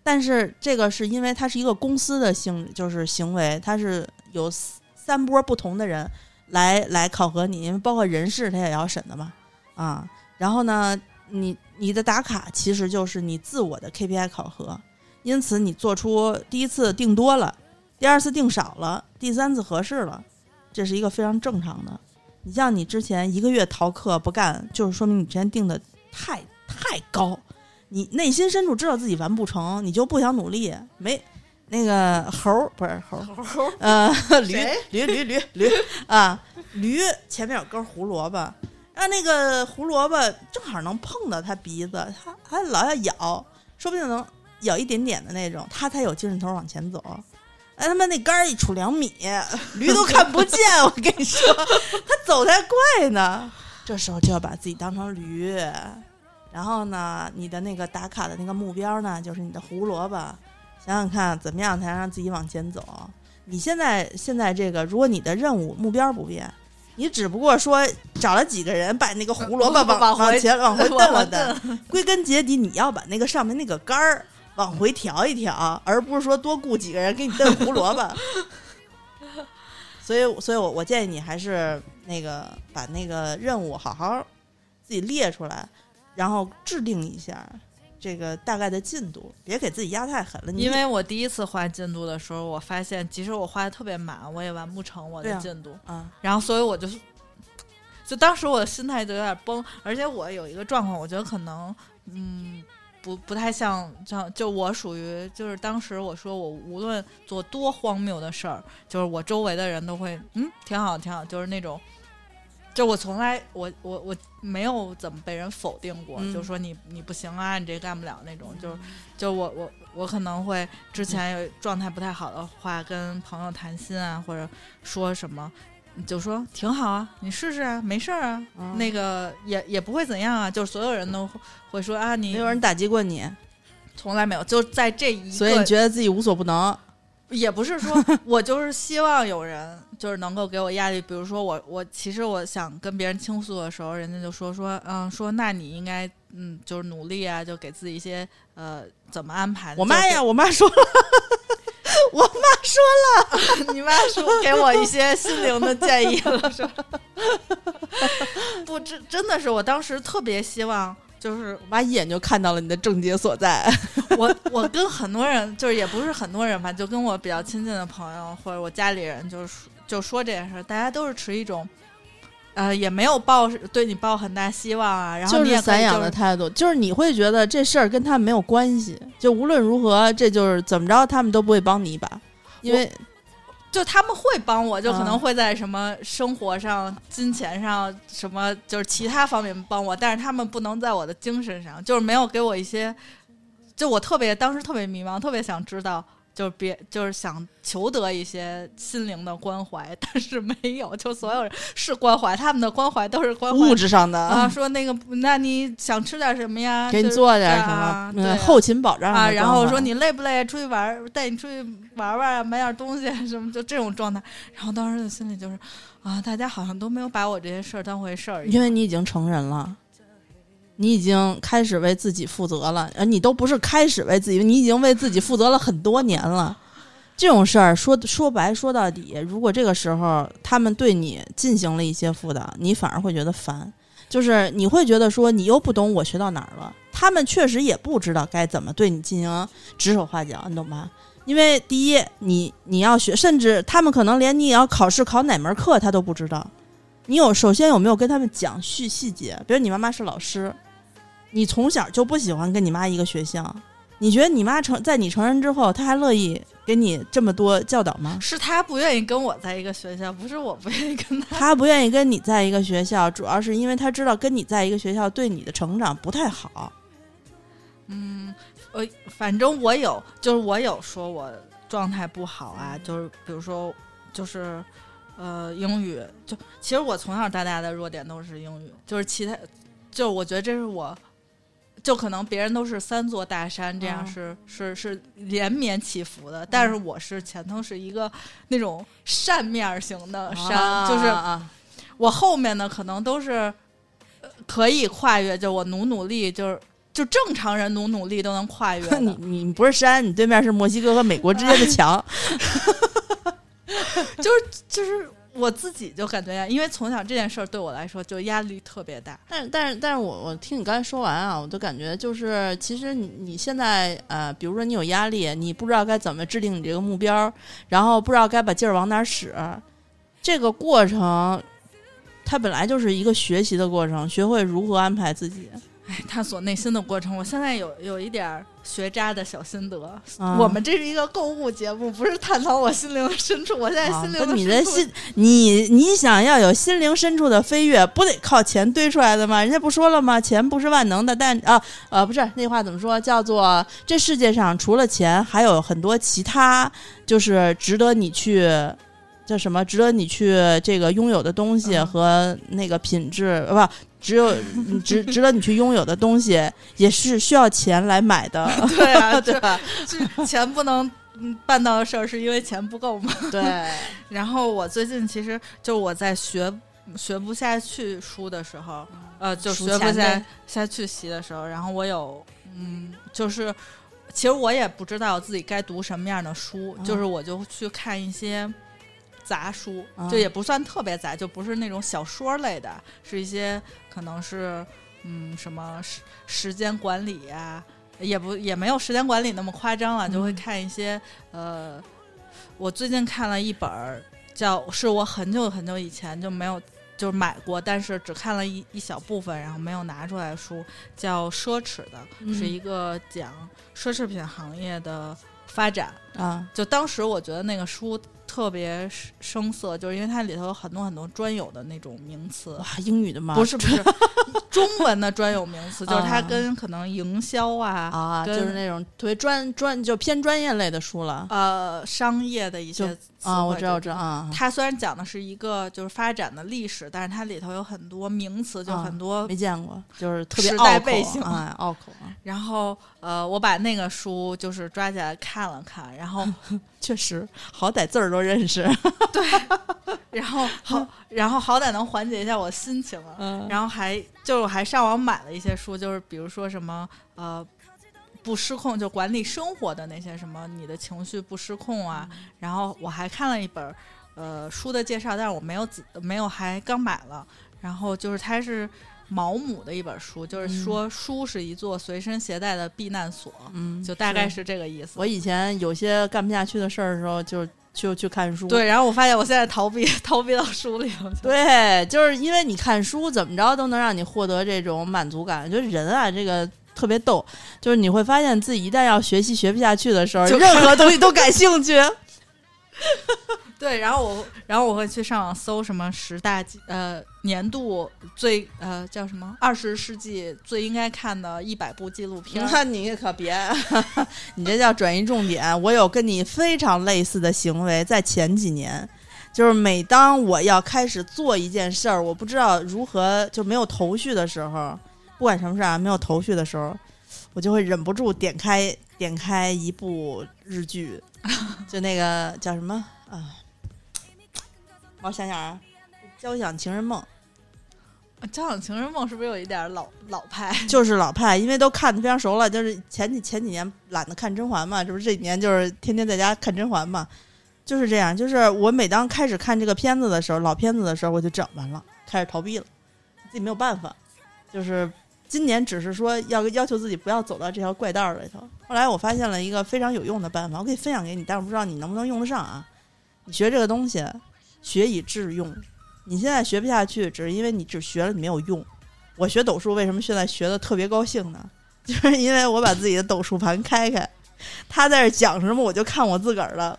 但是这个是因为它是一个公司的性，就是行为，它是有三波不同的人来来考核你，因为包括人事他也要审的嘛，啊，然后呢，你你的打卡其实就是你自我的 KPI 考核，因此你做出第一次定多了，第二次定少了，第三次合适了，这是一个非常正常的。你像你之前一个月逃课不干，就是说明你之前定的太太高，你内心深处知道自己完不成，你就不想努力。没那个猴儿不是猴儿，猴呃，驴谁驴驴驴驴啊，驴前面有根胡萝卜，让那个胡萝卜正好能碰到它鼻子，它还老要咬，说不定能咬一点点的那种，它才有精神头往前走。哎，他妈那杆儿一杵两米，驴都看不见。我跟你说，它走才怪呢。这时候就要把自己当成驴，然后呢，你的那个打卡的那个目标呢，就是你的胡萝卜。想想看，怎么样才能让自己往前走？你现在现在这个，如果你的任务目标不变，你只不过说找了几个人把那个胡萝卜往往往前往回蹬了蹬，归根结底，你要把那个上面那个杆儿往回调一调，而不是说多雇几个人给你蹬胡萝卜。所以，所以我我建议你还是那个把那个任务好好自己列出来，然后制定一下这个大概的进度，别给自己压太狠了。因为我第一次画进度的时候，我发现即使我画的特别满，我也完不成我的进度。啊，然后所以我就就当时我的心态就有点崩，而且我有一个状况，我觉得可能嗯不不太像像就我属于就是当时我说我无论做多荒谬的事儿，就是我周围的人都会嗯挺好挺好，就是那种。就我从来我我我没有怎么被人否定过，嗯。就说你你不行啊，你这干不了那种，就就我我我可能会之前有状态不太好的话，跟朋友谈心啊，或者说什么，就说挺好啊，你试试啊，没事儿啊，嗯。那个也也不会怎样啊，就是所有人都会说啊，你没有人打击过你，从来没有，就在这一个，所以你觉得自己无所不能。也不是说 我就是希望有人就是能够给我压力，比如说我我其实我想跟别人倾诉的时候，人家就说说嗯说那你应该嗯就是努力啊，就给自己一些呃怎么安排。我妈呀，我妈说了，我妈说了 你妈说给我一些心灵的建议了，是吧？不，真真的是，我当时特别希望，就是我妈一眼就看到了你的症结所在。我我跟很多人，就是也不是很多人吧，就跟我比较亲近的朋友或者我家里人，就是就说这件事儿，大家都是持一种。呃，也没有抱对你抱很大希望啊，然后就是散养的态度，就是你会觉得这事儿跟他们没有关系，就无论如何，这就是怎么着，他们都不会帮你一把，因为就他们会帮我，就可能嗯会在什么生活上、金钱上、什么就是其他方面帮我，但是他们不能在我的精神上，就是没有给我一些就我特别当时特别迷茫，特别想知道。就是别就是想求得一些心灵的关怀，但是没有，就所有人是关怀，他们的关怀都是关怀物质上的啊。说那个，那你想吃点什么呀？给你做点什么？对，后勤保障啊。然后说你累不累？出去玩，带你出去玩玩啊，买点东西什么，就这种状态。然后当时的心里就是啊，大家好像都没有把我这些事儿当回事儿，因为你已经成人了。你已经开始为自己负责了，呃，你都不是开始为自己，你已经为自己负责了很多年了。这种事儿说说白说到底，如果这个时候他们对你进行了一些辅导，你反而会觉得烦，就是你会觉得说你又不懂我学到哪儿了。他们确实也不知道该怎么对你进行指手画脚，你懂吧？因为第一，你你要学，甚至他们可能连你要考试考哪门课他都不知道。你有首先有没有跟他们讲细细节？比如你妈妈是老师。你从小就不喜欢跟你妈一个学校，你觉得你妈成在你成人之后，她还乐意给你这么多教导吗？是她不愿意跟我在一个学校，不是我不愿意跟她。她不愿意跟你在一个学校，主要是因为她知道跟你在一个学校对你的成长不太好。嗯，呃，反正我有，就是我有说我状态不好啊，就是比如说，就是呃，英语，就其实我从小到大的弱点都是英语，就是其他，就我觉得这是我。就可能别人都是三座大山，这样是是是连绵起伏的，但是我是前头是一个那种扇面型的山，就是我后面呢可能都是可以跨越，就我努努力，就是就正常人努努力都能跨越。你你不是山，你对面是墨西哥和美国之间的墙，就 是就是。我自己就感觉，因为从小这件事儿对我来说就压力特别大。但，但是，但是我我听你刚才说完啊，我就感觉就是，其实你你现在呃，比如说你有压力，你不知道该怎么制定你这个目标，然后不知道该把劲儿往哪使，这个过程它本来就是一个学习的过程，学会如何安排自己。哎，探索内心的过程，我现在有有一点学渣的小心得。我们这是一个购物节目，不是探讨我心灵深处。我现在心灵你的心，你你想要有心灵深处的飞跃，不得靠钱堆出来的吗？人家不说了吗？钱不是万能的，但啊呃，不是那话怎么说？叫做这世界上除了钱，还有很多其他，就是值得你去。叫什么？值得你去这个拥有的东西和那个品质，不，只有值值得你去拥有的东西，也是需要钱来买的。对啊，对吧？钱不能办到的事儿，是因为钱不够嘛？对。然后我最近其实就我在学学不下去书的时候，呃，就学不下下去习的时候，然后我有嗯，就是其实我也不知道自己该读什么样的书，就是我就去看一些。杂书就也不算特别杂，就不是那种小说类的，是一些可能是嗯什么时时间管理呀，也不也没有时间管理那么夸张了，就会看一些呃，我最近看了一本叫是我很久很久以前就没有就是买过，但是只看了一一小部分，然后没有拿出来的书，叫《奢侈的》，是一个讲奢侈品行业的发展啊。就当时我觉得那个书。特别生涩，就是因为它里头有很多很多专有的那种名词。哇，英语的吗？不是不是，中文的专有名词，就是它跟可能营销啊啊，就是那种特别专专就偏专业类的书了。呃，商业的一些啊，我知道，我知道啊。它虽然讲的是一个就是发展的历史，但是它里头有很多名词，就很多没见过，就是特别时代背景啊，拗口。然后呃，我把那个书就是抓起来看了看，然后。确实，好歹字儿都认识。对，然后好，然后好歹能缓解一下我心情了。嗯，然后还就是我还上网买了一些书，就是比如说什么呃，不失控就管理生活的那些什么，你的情绪不失控啊。然后我还看了一本呃书的介绍，但是我没有没有还刚买了。然后就是它是。毛姆的一本书，就是说书是一座随身携带的避难所，嗯，就大概是这个意思。我以前有些干不下去的事儿的时候，就就去看书。对，然后我发现我现在逃避逃避到书里了。对，就是因为你看书怎么着都能让你获得这种满足感。就人啊，这个特别逗，就是你会发现自己一旦要学习学不下去的时候，任何东西 都感兴趣。对，然后我，然后我会去上网搜什么十大纪呃年度最呃叫什么二十世纪最应该看的一百部纪录片。那你可别，你这叫转移重点。我有跟你非常类似的行为，在前几年，就是每当我要开始做一件事儿，我不知道如何就没有头绪的时候，不管什么事儿啊，没有头绪的时候，我就会忍不住点开点开一部日剧，就那个叫什么啊？我想想啊，《交响情人梦》。交响情人梦是不是有一点老老派？就是老派，因为都看的非常熟了。就是前几前几年懒得看甄嬛嘛，这不是这几年就是天天在家看甄嬛嘛，就是这样。就是我每当开始看这个片子的时候，老片子的时候，我就整完了，开始逃避了，自己没有办法。就是今年只是说要要求自己不要走到这条怪道里头。后来我发现了一个非常有用的办法，我可以分享给你，但是不知道你能不能用得上啊？你学这个东西，学以致用。你现在学不下去，只是因为你只学了你没有用。我学斗数为什么现在学的特别高兴呢？就是因为我把自己的斗数盘开开，他在这讲什么我就看我自个儿了，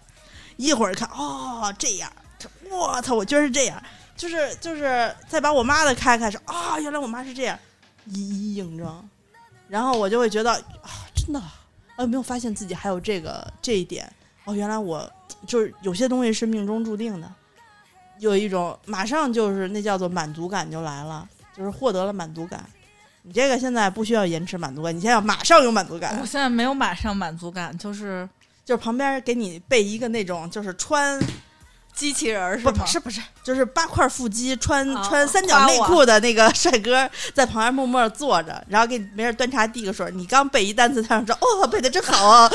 一会儿看哦这样，我操，我居然是这样，就是就是再把我妈的开开说啊、原来我妈是这样，一一印证，然后我就会觉得啊真的啊没有发现自己还有这个这一点哦，原来我就是有些东西是命中注定的。有一种马上就是那叫做满足感就来了，就是获得了满足感。你这个现在不需要延迟满足感，你现在要马上有满足感我，现在没有马上满足感，就是就是旁边给你备一个那种就是穿机器人儿是不吗？不是不是，就是八块腹肌穿、哦穿三角内裤的那个帅哥在旁边默默地坐着，然后给你没事端茶递个水，你刚背一单词，他说哦背的真好啊，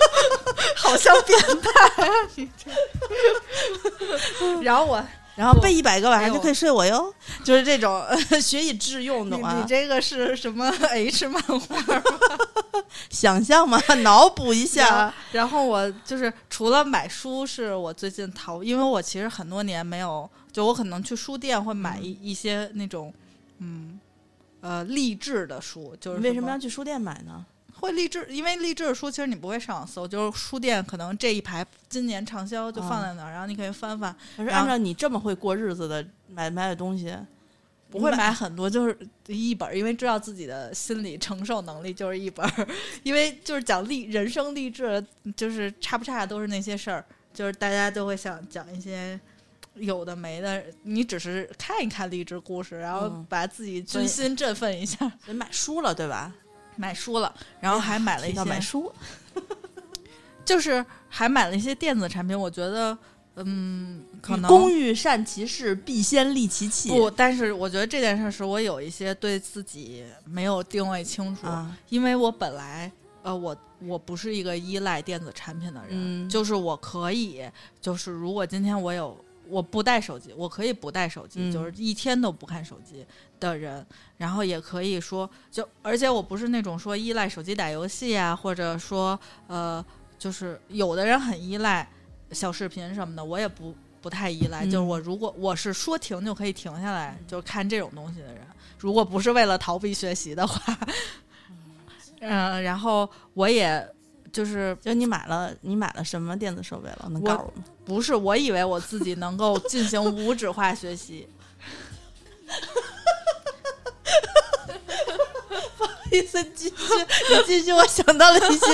好像变态啊！你这，然后我然后背一百个晚上就可以睡我哟，就是这种学以致用，你懂吗？你这个是什么 H 漫画吗？想象嘛，脑补一下。然后我就是除了买书，是我最近淘，因为我其实很多年没有，就我可能去书店会买一、一些那种，嗯，呃，励志的书，就是为什么么要去书店买呢？会励志？因为励志的书其实你不会上网搜，就是书店可能这一排今年畅销就放在那儿，然后你可以翻翻，可是按照你这么会过日子的买买的东西，不会买很多，就是一本儿，因为知道自己的心理承受能力就是一本儿，因为就是讲励人生励志，就是差不差都是那些事儿，就是大家都会想讲一些有的没的，你只是看一看励志故事，然后嗯把自己军心振奋一下。所以买书了，对吧？买书了，然后还买了一些买书，就是还买了一些电子产品，我觉得，嗯，可能工欲善其事，必先利其器。不，但是我觉得这件事是我有一些对自己没有定位清楚，啊，因为我本来呃，我我不是一个依赖电子产品的人，嗯。就是我可以，就是如果今天我有我不带手机，我可以不带手机，嗯。就是一天都不看手机的人，然后也可以说，就而且我不是那种说依赖手机打游戏啊，或者说呃，就是有的人很依赖小视频什么的，我也不。不太依赖，嗯就是我如果我是说停就可以停下来，就是看这种东西的人，如果不是为了逃避学习的话，嗯、然后我也就是就你买了，你买了什么电子设备了？能我告诉我吗？不是我以为我自己能够进行无纸化学习，意思继续，你继续，我想到了一些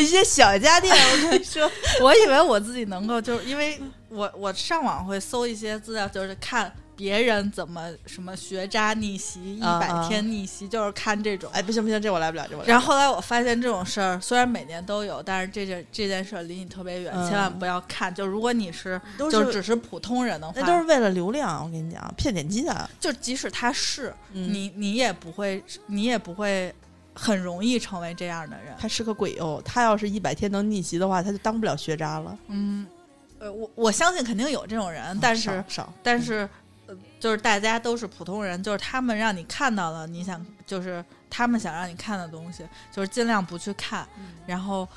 一些小家电。我跟你说，我以为我自己能够，就是因为我我上网会搜一些资料，就是看别人怎么什么学渣逆袭、一百天逆袭，就是看这种。哎，不行不行，这我来不了，这我来不了。然后后来我发现这种事儿虽然每年都有，但是这件这件事儿离你特别远，嗯千万不要看。就如果你是就只是普通人的话，那都是为了流量，我跟你讲，骗点击的。就即使他是、嗯你，你也不会，你也不会很容易成为这样的人。他是个鬼哦，他要是一百天能逆袭的话，他就当不了学渣了。嗯，呃，我我相信肯定有这种人，但是、但是、呃，就是大家都是普通人，就是他们让你看到了你想，就是他们想让你看的东西，就是尽量不去看。嗯然后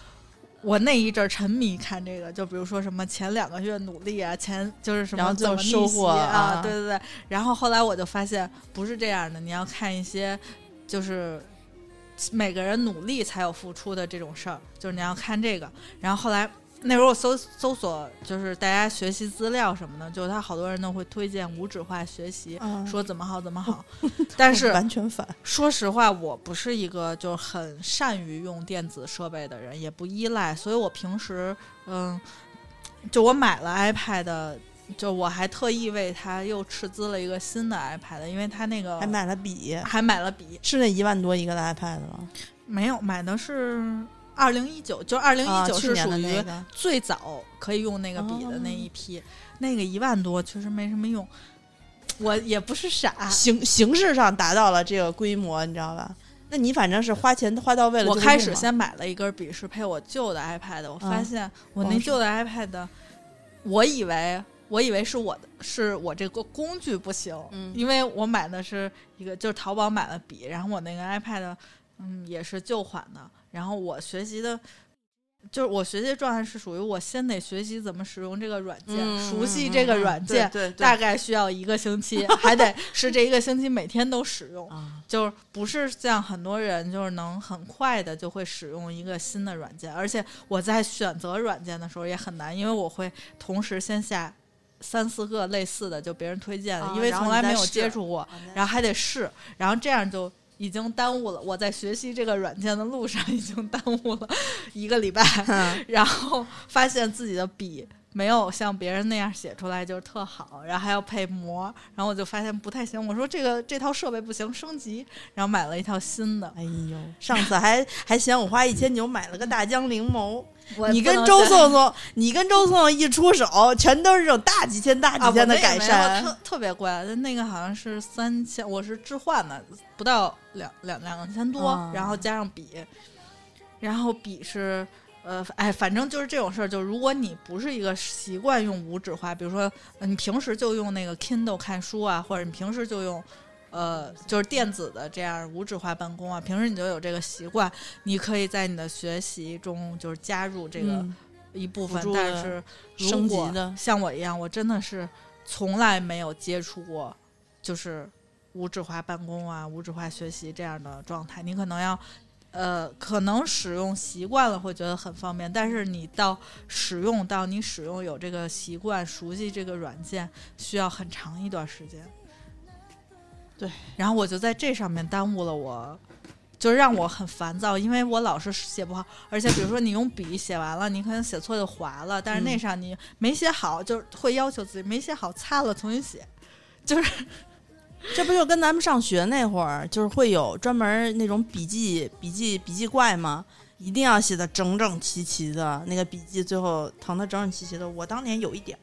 我那一阵儿沉迷看这个，就比如说什么前两个月努力啊，前就是什么怎么逆袭啊，啊对对对。然后后来我就发现不是这样的，你要看一些就是。每个人努力才有付出的这种事儿，就是你要看这个。然后后来那时候我搜搜索，就是大家学习资料什么的，就是他好多人都会推荐无纸化学习，嗯说怎么好怎么好。但是完全反，说实话，我不是一个就很善于用电子设备的人，也不依赖，所以我平时嗯，就我买了 iPad，就我还特意为他又斥资了一个新的 iPad，因为他那个还买了笔，还买了笔，是那一万多一个的 iPad 吗？没有买的是二零一九，就二零一九是属于最早可以用那个笔的那一批，那个一万多确实没什么用。我也不是傻，形形式上达到了这个规模，你知道吧？那你反正是花钱花到位了我开始先买了一根笔，是配我旧的 iPad。我发嗯现我那旧的 iPad，我以为我以为是我的，是我这个工具不行，嗯因为我买的是一个就是淘宝买的笔，然后我那个 iPad，嗯，也是旧款的。然后我学习的，就是我学习的状态是属于我先得学习怎么使用这个软件，嗯熟悉这个软件，对对对大概需要一个星期，还得 是这一个星期每天都使用。啊，就是不是像很多人就是能很快的就会使用一个新的软件，而且我在选择软件的时候也很难，因为我会同时先下三四个类似的，就别人推荐的，因为从来没有接触过，然后还得试，然后这样就已经耽误了我在学习这个软件的路上已经耽误了一个礼拜，嗯。然后发现自己的笔没有像别人那样写出来就是特好，然后还要配膜，然后我就发现不太行。我说这个这套设备不行，升级，然后买了一套新的。哎呦，上次还还嫌我花一千九买了个大疆灵眸，你跟周颂颂，你跟周颂颂一出手，全都是这种大几千、大啊，几千的改善。特特别贵，那个好像是三千，我是置换的，不到两两两千多，啊然后加上笔，然后笔是。呃，哎，反正就是这种事儿。就如果你不是一个习惯用无纸化，比如说呃你平时就用那个 Kindle 看书啊，或者你平时就用，呃，就是电子的这样无纸化办公啊，平时你就有这个习惯，你可以在你的学习中就是加入这个嗯一部分，但是如升级果的像我一样，我真的是从来没有接触过，就是无纸化办公啊、无纸化学习这样的状态。你可能要，呃，可能使用习惯了会觉得很方便，但是你到使用到你使用有这个习惯、熟悉这个软件，需要很长一段时间。对，然后我就在这上面耽误了我。就是让我很烦躁，因为我老是写不好，而且比如说你用笔写完了，你可能写错就划了，但是那嗯上你没写好，就是会要求自己没写好擦了重新写，就是这不就跟咱们上学那会儿，就是会有专门那种笔记、笔记、笔记怪吗？一定要写的整整齐齐的，那个笔记最后腾的整整齐齐的。我当年有一点，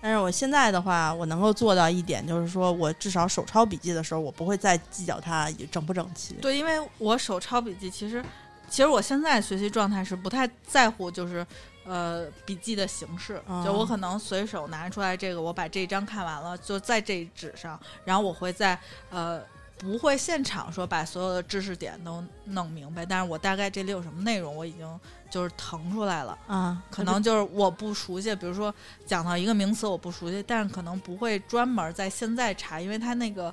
但是我现在的话，我能够做到一点，就是说我至少手抄笔记的时候，我不会再计较它整不整齐。对，因为我手抄笔记，其实其实我现在学习状态是不太在乎，就是呃笔记的形式，就我哦可能随手拿出来这个，我把这一章看完了，就在这一纸上，然后我会在呃。不会现场说把所有的知识点都弄明白，但是我大概这里有什么内容，我已经就是腾出来了。啊，可能就是我不熟悉，比如说讲到一个名词我不熟悉，但是可能不会专门在现在查，因为它那个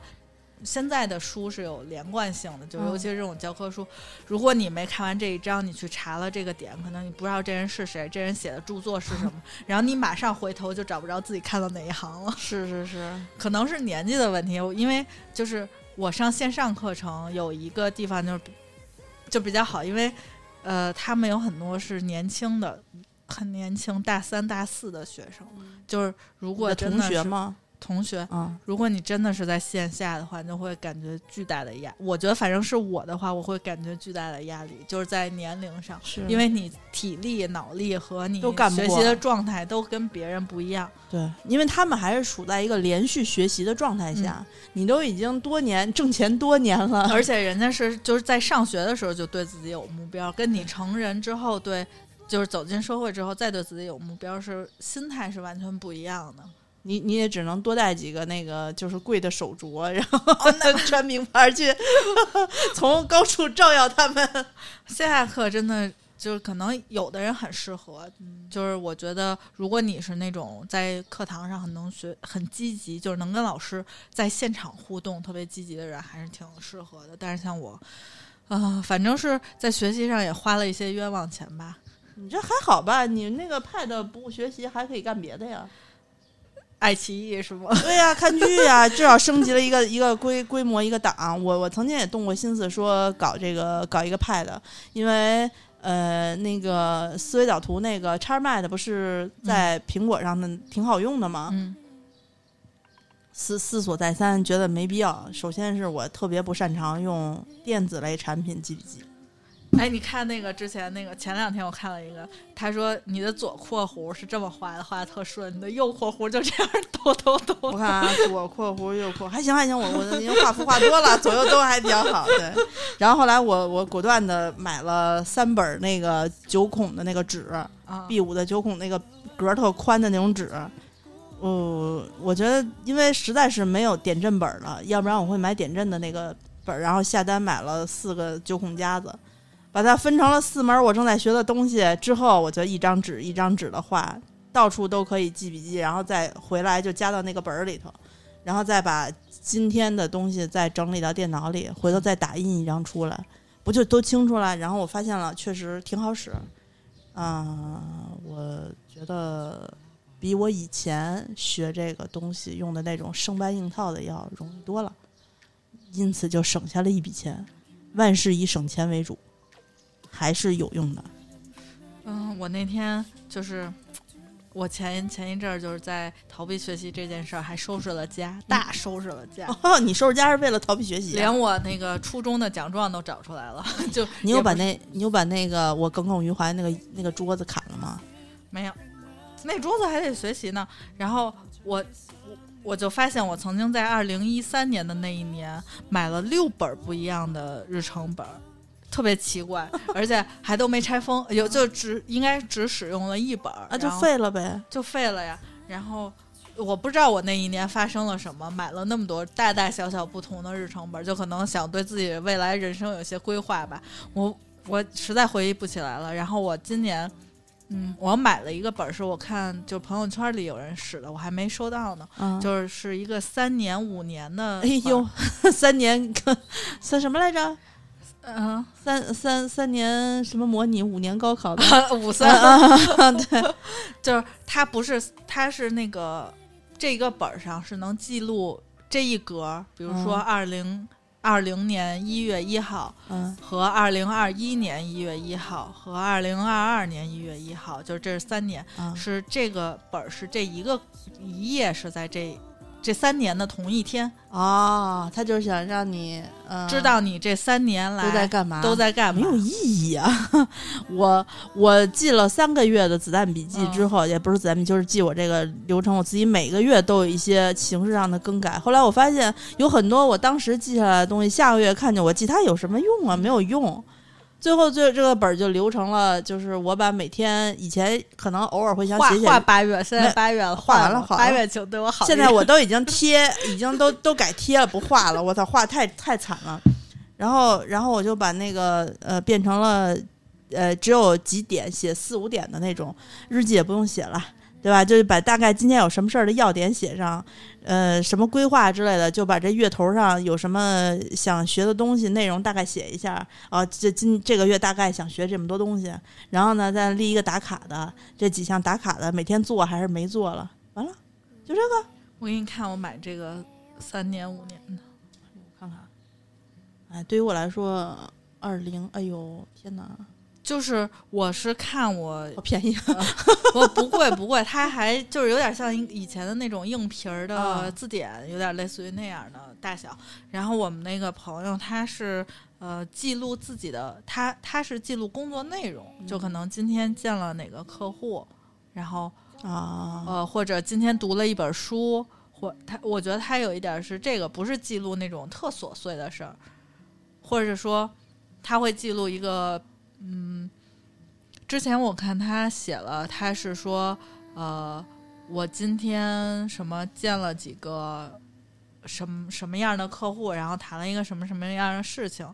现在的书是有连贯性的，就嗯尤其是这种教科书，如果你没看完这一章，你去查了这个点，可能你不知道这人是谁，这人写的著作是什么，然后你马上回头就找不着自己看到哪一行了。是是是，可能是年纪的问题，因为就是我上线上课程有一个地方就是就比较好，因为呃，他们有很多是年轻的，很年轻，大三、大四的学生，就是如果同学吗？同学，啊，如果你真的是在线下的话，你就会感觉巨大的压。我觉得反正是我的话，我会感觉巨大的压力，就是在年龄上，是因为你体力、脑力和你学习的状态都跟别人不一样。对，因为他们还是处在一个连续学习的状态下，你都已经多年挣钱多年了，而 且人家是就是在上学的时候就对自己有目标，跟你成人之后对，就是走进社会之后再对自己有目标是心态是完全不一样的。你你也只能多带几个那个就是贵的手镯，然后穿名牌去，从高处照耀他们。线下课真的就是可能有的人很适合，就是我觉得如果你是那种在课堂上很能学、很积极，就是能跟老师在现场互动特别积极的人，还是挺适合的。但是像我，呃，反正是在学习上也花了一些冤枉钱吧。你这还好吧？你那个 Pad 不学习，还可以干别的呀。爱奇艺是吗？对呀、看剧呀、至少升级了一个一个规规模一个档。我我曾经也动过心思说搞这个搞一个 Pad，因为呃那个思维导图那个 XMAT 不是在苹果上的挺好用的吗？嗯思思索再三，觉得没必要。首先是我特别不擅长用电子类产品记笔记。哎，你看那个之前那个前两天我看了一个，他说你的左括弧是这么画的，画的特顺，你的右括弧就这样抖抖抖。我看啊，左括弧右括，还行还行，我我已经画幅画多了，左右都还比较好。对，然后后来我我果断的买了三本那个九孔的那个纸啊，B 五的九孔那个格儿特宽的那种纸。嗯，我觉得因为实在是没有点阵本了，要不然我会买点阵的那个本儿，然后下单买了四个九孔夹子，把它分成了四门我正在学的东西。之后我就一张纸一张纸的画，到处都可以记笔记，然后再回来就加到那个本儿里头，然后再把今天的东西再整理到电脑里，回头再打印一张出来，不就都清楚了？然后我发现了，确实挺好使。啊、我觉得比我以前学这个东西用的那种生搬硬套的要容易多了，因此就省下了一笔钱。万事以省钱为主，还是有用的。嗯，我那天就是我前前一阵儿就是在逃避学习这件事儿，还收拾了家，大收拾了家。哦，你收拾家是为了逃避学习、啊？连我那个初中的奖状都找出来了，就你有把那，你有把那个我耿耿于怀那个那个桌子砍了吗？没有？那桌子还得学习呢。然后我我我就发现，我曾经在二零一三年的那一年买了六本儿不一样的日程本儿，特别奇怪，而且还都没拆封，有就只应该只使用了一本儿啊，就废了呗。就废了呀。然后我不知道我那一年发生了什么，买了那么多大大小小不同的日程本，就可能想对自己未来人生有些规划吧。我我实在回忆不起来了。然后我今年。嗯，我买了一个本儿，是我看就朋友圈里有人使的，我还没收到呢。嗯，就是是一个三年、五年的。哎呦，，三年 三什么来着？嗯，三三三年什么模拟，五年高考的。五三，啊，对，就是它不是，它是那个这个本儿上是能记录这一格儿，比如说嗯。二零二零年一月一号嗯。和二零二一年一月一号和二零二二年一月一号，就是这是三年，啊，是这个本儿是这一个一页是在这这三年的同一天，哦，他就是想让你嗯知道你这三年来都在干嘛，都在干嘛没有意义啊！我我记了三个月的子弹笔记之后，也不是子弹笔，就是记我这个流程。我自己每个月都有一些形式上的更改。后来我发现有很多我当时记下来的东西，下个月看见我记它有什么用啊？没有用。最后，最这个本儿就留成了，就是我把每天以前可能偶尔会想画写写画八月，现在八月了，画完了了，画八月请对我好现。在我都已经贴，已经都都改贴了，不画了。我操，画太太惨了。然后，然后我就把那个呃变成了呃只有几点写四五点的那种日记，也不用写了，对吧？就是把大概今天有什么事儿的要点写上，呃，什么规划之类的，就把这月头上有什么想学的东西内容大概写一下。啊，这今这个月大概想学这么多东西，然后呢再立一个打卡的，这几项打卡的每天做还是没做了，完了，就这个。我给你看，我买这个三年五年的，我看看，哎，对于我来说，二零，哎呦，天哪，就是我是看我好便宜啊！我不贵不贵，它还就是有点像以前的那种硬皮儿的啊字典，有点类似于那样的大小。然后我们那个朋友他是呃记录自己的，他他是记录工作内容，就可能今天见了哪个客户，然后啊，呃或者今天读了一本书，或他我觉得他有一点是这个不是记录那种特琐碎的事儿，或者说他会记录一个嗯。之前我看他写了，他是说，呃，我今天什么见了几个什么什么样的客户，然后谈了一个什么什么样的事情。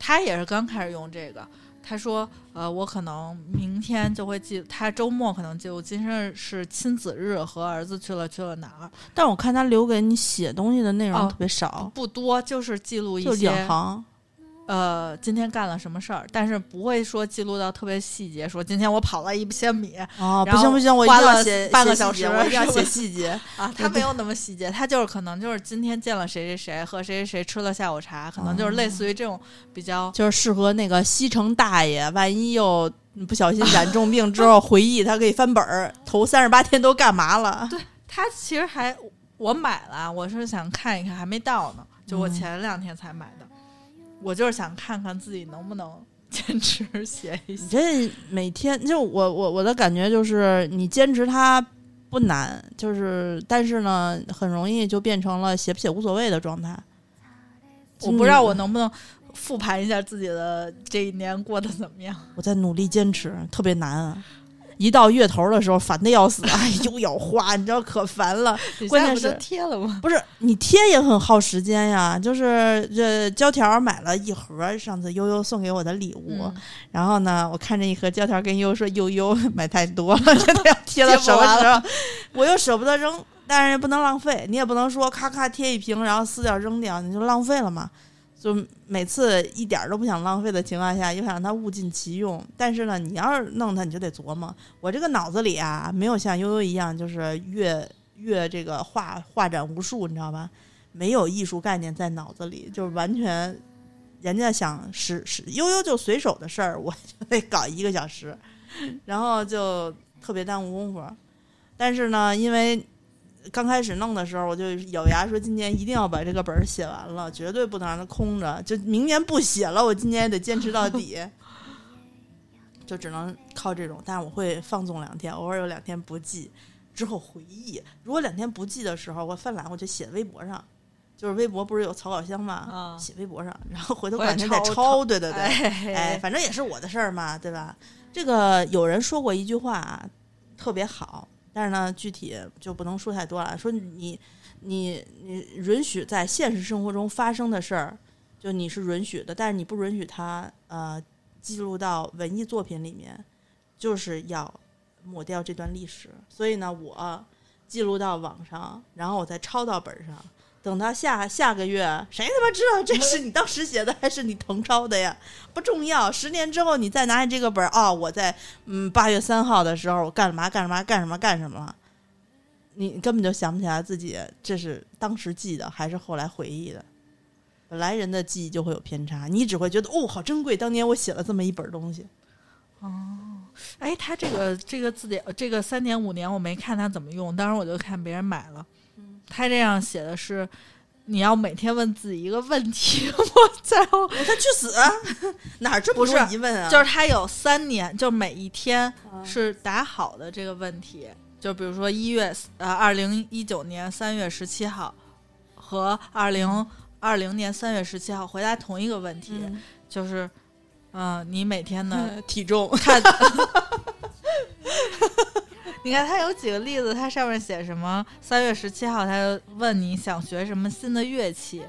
他也是刚开始用这个，他说，呃，我可能明天就会记，他周末可能记录今天是亲子日，和儿子去了去了哪儿，但我看他留给你写东西的内容哦特别少，不多，就是记录一些两行。呃，今天干了什么事儿，但是不会说记录到特别细节，说今天我跑了一千米哦，不行不行，我一定花了要写半个小时我一定要写细节。啊，他没有那么细节，他就是可能就是今天见了谁谁谁，和谁谁谁吃了下午茶，可能就是类似于这种比较。就是适合那个西城大爷，万一又不小心染重病之后回忆，他可以翻本儿，头三十八天都干嘛了？对，他其实还我买了，我是想看一看，还没到呢，就我嗯前两天才买的，我就是想看看自己能不能 坚持写一写你。这每天就我我我的感觉就是，你坚持它不难，就是但是呢，很容易就变成了写不写无所谓的状态。我不知道我能不能复盘一下自己的这一年过得怎么样。我在努力坚持，特别难啊。一到月头的时候，烦的要死，哎，又要花，你知道可烦了。关键是贴了吗？不是你贴也很耗时间呀，就是这胶条买了一盒，上次悠悠送给我的礼物。嗯然后呢，我看着一盒胶条，跟悠悠说：“悠悠买太多了，真的要贴到什么时候？我又舍不得扔，但是也不能浪费，你也不能说咔咔贴一瓶，然后撕掉扔掉，你就浪费了嘛。就每次一点儿都不想浪费的情况下，又想让它物尽其用，但是呢，你要是弄它，你就得琢磨。我这个脑子里啊，没有像悠悠一样，就是越越这个画画展无数，你知道吧？没有艺术概念在脑子里，就是完全人家想使使悠悠就随手的事儿，我就得搞一个小时，然后就特别耽误功夫。但是呢，因为刚开始弄的时候，我就咬牙说今年一定要把这个本儿写完了，绝对不能让它空着。就明年不写了，我今年也得坚持到底。就只能靠这种，但是我会放纵两天，偶尔有两天不记，之后回忆。如果两天不记的时候，我犯懒，我就写微博上，就是微博不是有草稿箱吗？啊写微博上，然后回头我也过两天再抄抄。对对对，哎哎，反正也是我的事儿嘛，对吧？这个有人说过一句话啊，特别好，但是呢，具体就不能说太多了。说你你你允许在现实生活中发生的事儿，就你是允许的，但是你不允许它呃记录到文艺作品里面，就是要抹掉这段历史。所以呢，我记录到网上，然后我再抄到本上。等到下下个月，谁他妈知道这 是你当时写的还是你誊抄的呀？不重要。十年之后，你再拿起这个本儿，哦，我在嗯八月三号的时候，我干了嘛干什么干什么干什么了，你根本就想不起来自己这是当时记的还是后来回忆的。本来人的记忆就会有偏差，你只会觉得哦，好珍贵，当年我写了这么一本东西。哦哎，他这个这个字典，这个三年五年我没看他怎么用，当时我就看别人买了。他这样写的是，你要每天问自己一个问题，我才会我他去死啊！哪儿这么不多是疑问啊？就是他有三年，就每一天嗯是答好的这个问题。就比如说一月呃二零一九年三月十七号和二零二零年三月十七号回答同一个问题，嗯就是嗯、呃你每天的 体重看，你看他有几个例子，他上面写什么？三月十七号，他就问你想学什么新的乐器，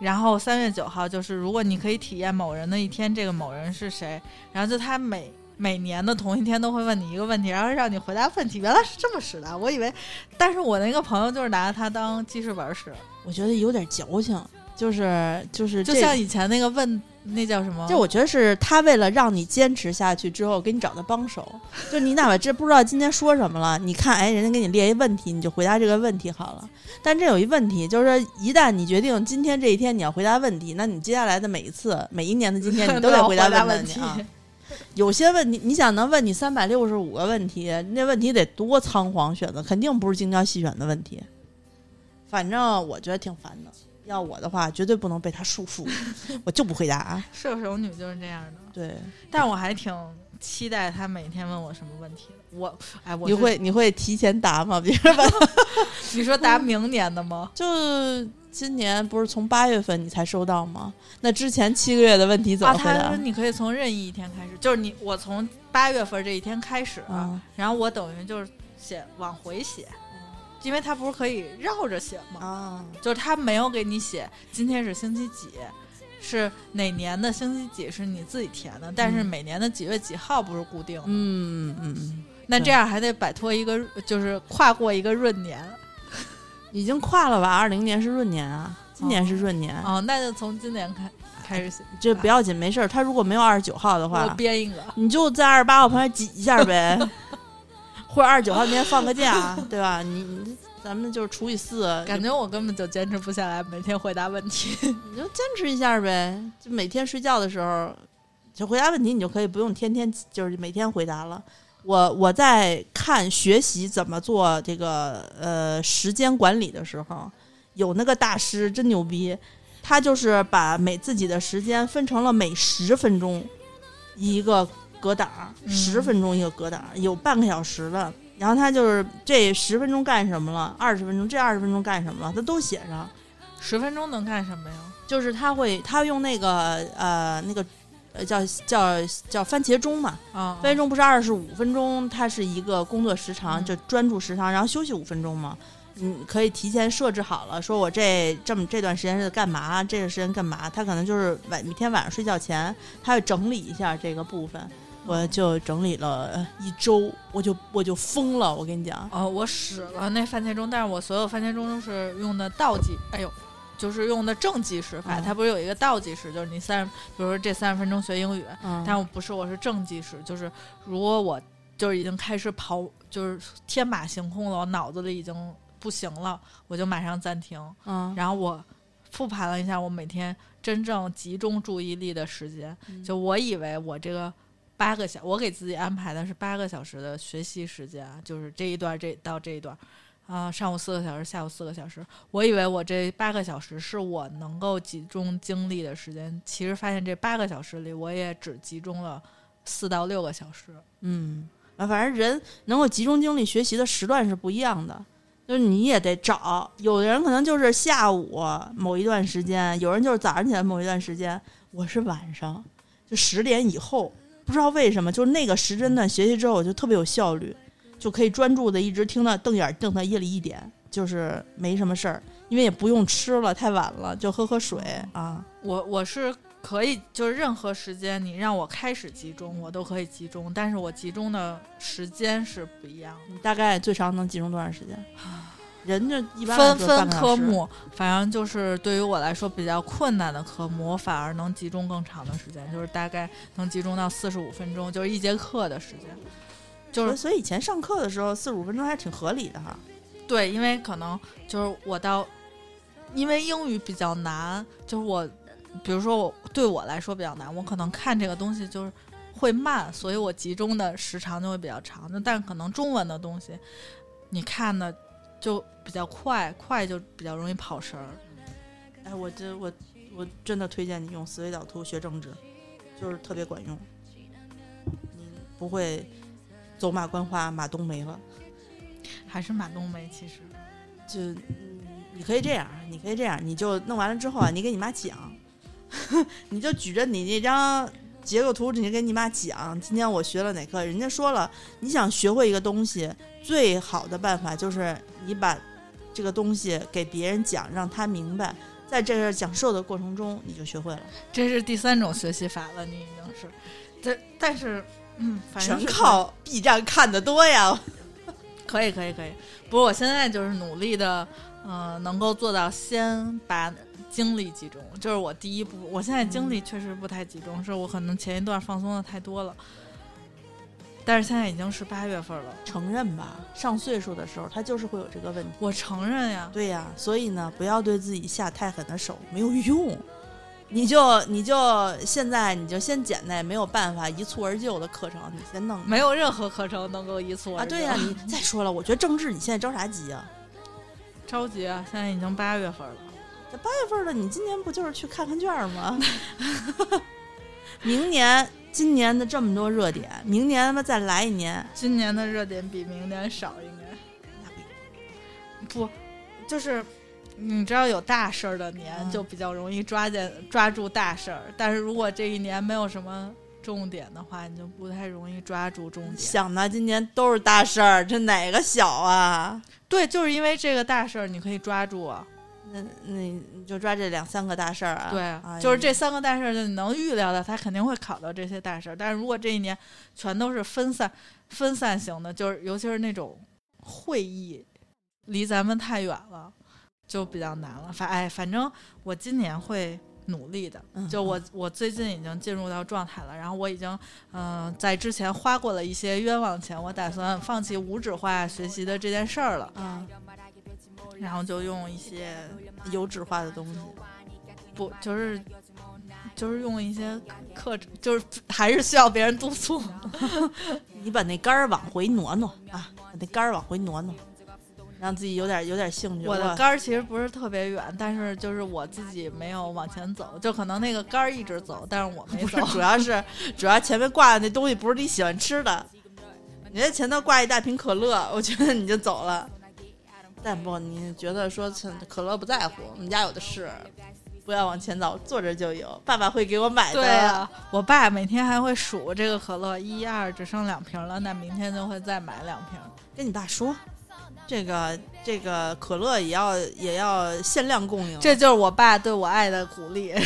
然后三月九号就是如果你可以体验某人的一天，这个某人是谁？然后就他每每年的同一天都会问你一个问题，然后让你回答问题。原来是这么使的，我以为，但是我那个朋友就是拿它当记事本使，我觉得有点矫情，就是就是就像以前那个问那叫什么？就我觉得是他为了让你坚持下去之后，给你找的帮手。就你哪怕这不知道今天说什么了，你看，哎，人家给你列一问题，你就回答这个问题好了。但这有一问题，就是说一旦你决定今天这一天你要回答问题，那你接下来的每一次、每一年的今天，你都得回答答问题啊。有些问题，你想能问你三百六十五个问题，那问题得多仓皇选择，肯定不是精挑细选的问题。反正我觉得挺烦的。要我的话，绝对不能被他束缚，我就不回答啊。射手女就是这样的。对，但我还挺期待他每天问我什么问题的。我哎，我你会你会提前答吗？别人问，你说答明年的吗？就今年不是从八月份你才收到吗？那之前七个月的问题怎啊，么回答他说？你可以从任意一天开始，就是你我从八月份这一天开始，啊然后我等于就是写往回写，因为它不是可以绕着写吗？啊，就是它没有给你写今天是星期几。是哪年的星期几是你自己填的，但是嗯每年的几月几号不是固定的。嗯嗯嗯，那这样还得摆脱一个，就是跨过一个闰年。已经跨了吧？二零年是闰年啊，今年是闰年。哦，那就从今年开开始写，这不要紧，没事儿。他如果没有二十九号的我话，编一个。你就在二十八号旁边挤一下呗，或者二十九号那天放个假，对吧？你你咱们就是除以四，感觉我根本就坚持不下来，每天回答问题。你就坚持一下呗。就每天睡觉的时候，就回答问题，你就可以不用天天就是每天回答了。我我在看学习怎么做这个呃时间管理的时候，有那个大师真牛逼，他就是把每自己的时间分成了每十分钟一个格档，嗯十分钟一个格档，有半个小时的。然后他就是这十分钟干什么了，二十分钟这二十分钟干什么了，他都写上。十分钟能干什么呀？就是他会他用那个呃那个呃叫叫叫番茄钟嘛，啊，番茄钟不是二十五分钟，它是一个工作时长，嗯就专注时长，然后休息五分钟嘛。你可以提前设置好了，说我这这么这段时间是干嘛，这个时间干嘛？他可能就是晚每天晚上睡觉前，他会整理一下这个部分。我就整理了一周，我就我就疯了，我跟你讲，哦，我使了那番茄钟，但是我所有番茄钟都是用的倒计，哎呦，就是用的正计时法。嗯它不是有一个倒计时，就是你三，比如说这三十分钟学英语，嗯，但我不是，我是正计时，就是如果我就是已经开始跑，就是天马行空了，我脑子里已经不行了，我就马上暂停，嗯，然后我复盘了一下我每天真正集中注意力的时间，嗯就我以为我这个八个小，我给自己安排的是八个小时的学习时间，就是这一段这到这一段，啊、上午四个小时，下午四个小时。我以为我这八个小时是我能够集中精力的时间，其实发现这八个小时里，我也只集中了四到六个小时。嗯，啊，反正人能够集中精力学习的时段是不一样的，就是你也得找。有的人可能就是下午某一段时间，有人就是早上起来某一段时间，我是晚上，就十点以后，不知道为什么，就是那个时针段学习之后，我就特别有效率，就可以专注的一直听到瞪眼儿瞪到夜里一点，就是没什么事儿，因为也不用吃了，太晚了，就喝喝水啊。我我是可以，就是任何时间你让我开始集中，我都可以集中，但是我集中的时间是不一样的。你大概最长能集中多长时间？人家一般分分科目，反正就是对于我来说比较困难的科目，我反而能集中更长的时间，就是大概能集中到四十五分钟，就是一节课的时间。就是所以以以前上课的时候四十五分钟还挺合理的哈。对，因为可能就是我到，因为英语比较难，就是我，比如说我对我来说比较难，我可能看这个东西就是会慢，所以我集中的时长就会比较长。那但可能中文的东西，你看的就比较快，快就比较容易跑神儿。哎，我这我我真的推荐你用思维导图学政治，就是特别管用。你不会走马观花，马冬梅了。还是马冬梅，其实就嗯你可以这样，你可以这样，你就弄完了之后啊，你给你妈讲，你就举着你那张结构图，你给你妈讲，今天我学了哪课。人家说了，你想学会一个东西，最好的办法就是你把这个东西给别人讲，让他明白，在这个讲授的过程中，你就学会了。这是第三种学习法了，你已经是，这但是嗯，反正全靠 B 站看的多呀。可以，可以，可以。不过我现在就是努力的，呃，能够做到先把精力集中，就是我第一步。我现在精力确实不太集中，是我可能前一段放松的太多了。但是现在已经是八月份了，承认吧，上岁数的时候，他就是会有这个问题。我承认呀。对呀，所以呢，不要对自己下太狠的手，没有用。你就你就现在你就先捡那没有办法一蹴而就的课程，你先弄没有任何课程能够一蹴啊。而就对呀，你再说了，我觉得政治你现在着啥急啊？着急啊！现在已经八月份了，这八月份的，你今年不就是去看看卷儿吗？明年今年的这么多热点，明年他妈再来一年，今年的热点比明年少，应该那不就是。你知道有大事儿的年嗯就比较容易抓见抓住大事儿，但是如果这一年没有什么重点的话，你就不太容易抓住重点。想呢，今年都是大事儿，这哪个小啊？对，就是因为这个大事儿，你可以抓住啊。那那你就抓这两三个大事儿啊？对，哎就是这三个大事儿，就你能预料到，他肯定会考到这些大事儿。但是如果这一年全都是分散分散型的，就是尤其是那种会议离咱们太远了，就比较难了。反哎，反正我今年会努力的。嗯就我我最近已经进入到状态了，然后我已经嗯、呃在之前花过了一些冤枉钱，我打算放弃无纸化学习的这件事儿了，啊，然后就用一些油脂化的东西。不就是就是用一些课，就是还是需要别人督促。你把那杆儿往回挪挪啊，把那杆儿往回挪挪，让自己有点有点兴趣。我的杆儿其实不是特别远，但是就是我自己没有往前走，就可能那个杆儿一直走，但是我没不是走。，主要是主要前面挂的那东西不是你喜欢吃的，你在前头挂一大瓶可乐，我觉得你就走了。但不，你觉得说可乐不在乎，我们家有的是，不要往前走，坐着就有，爸爸会给我买的。对啊，我爸每天还会数这个可乐，一二只剩两瓶了，那明天就会再买两瓶。跟你爸说，这个这个可乐也要也要限量供应。这就是我爸对我爱的鼓励。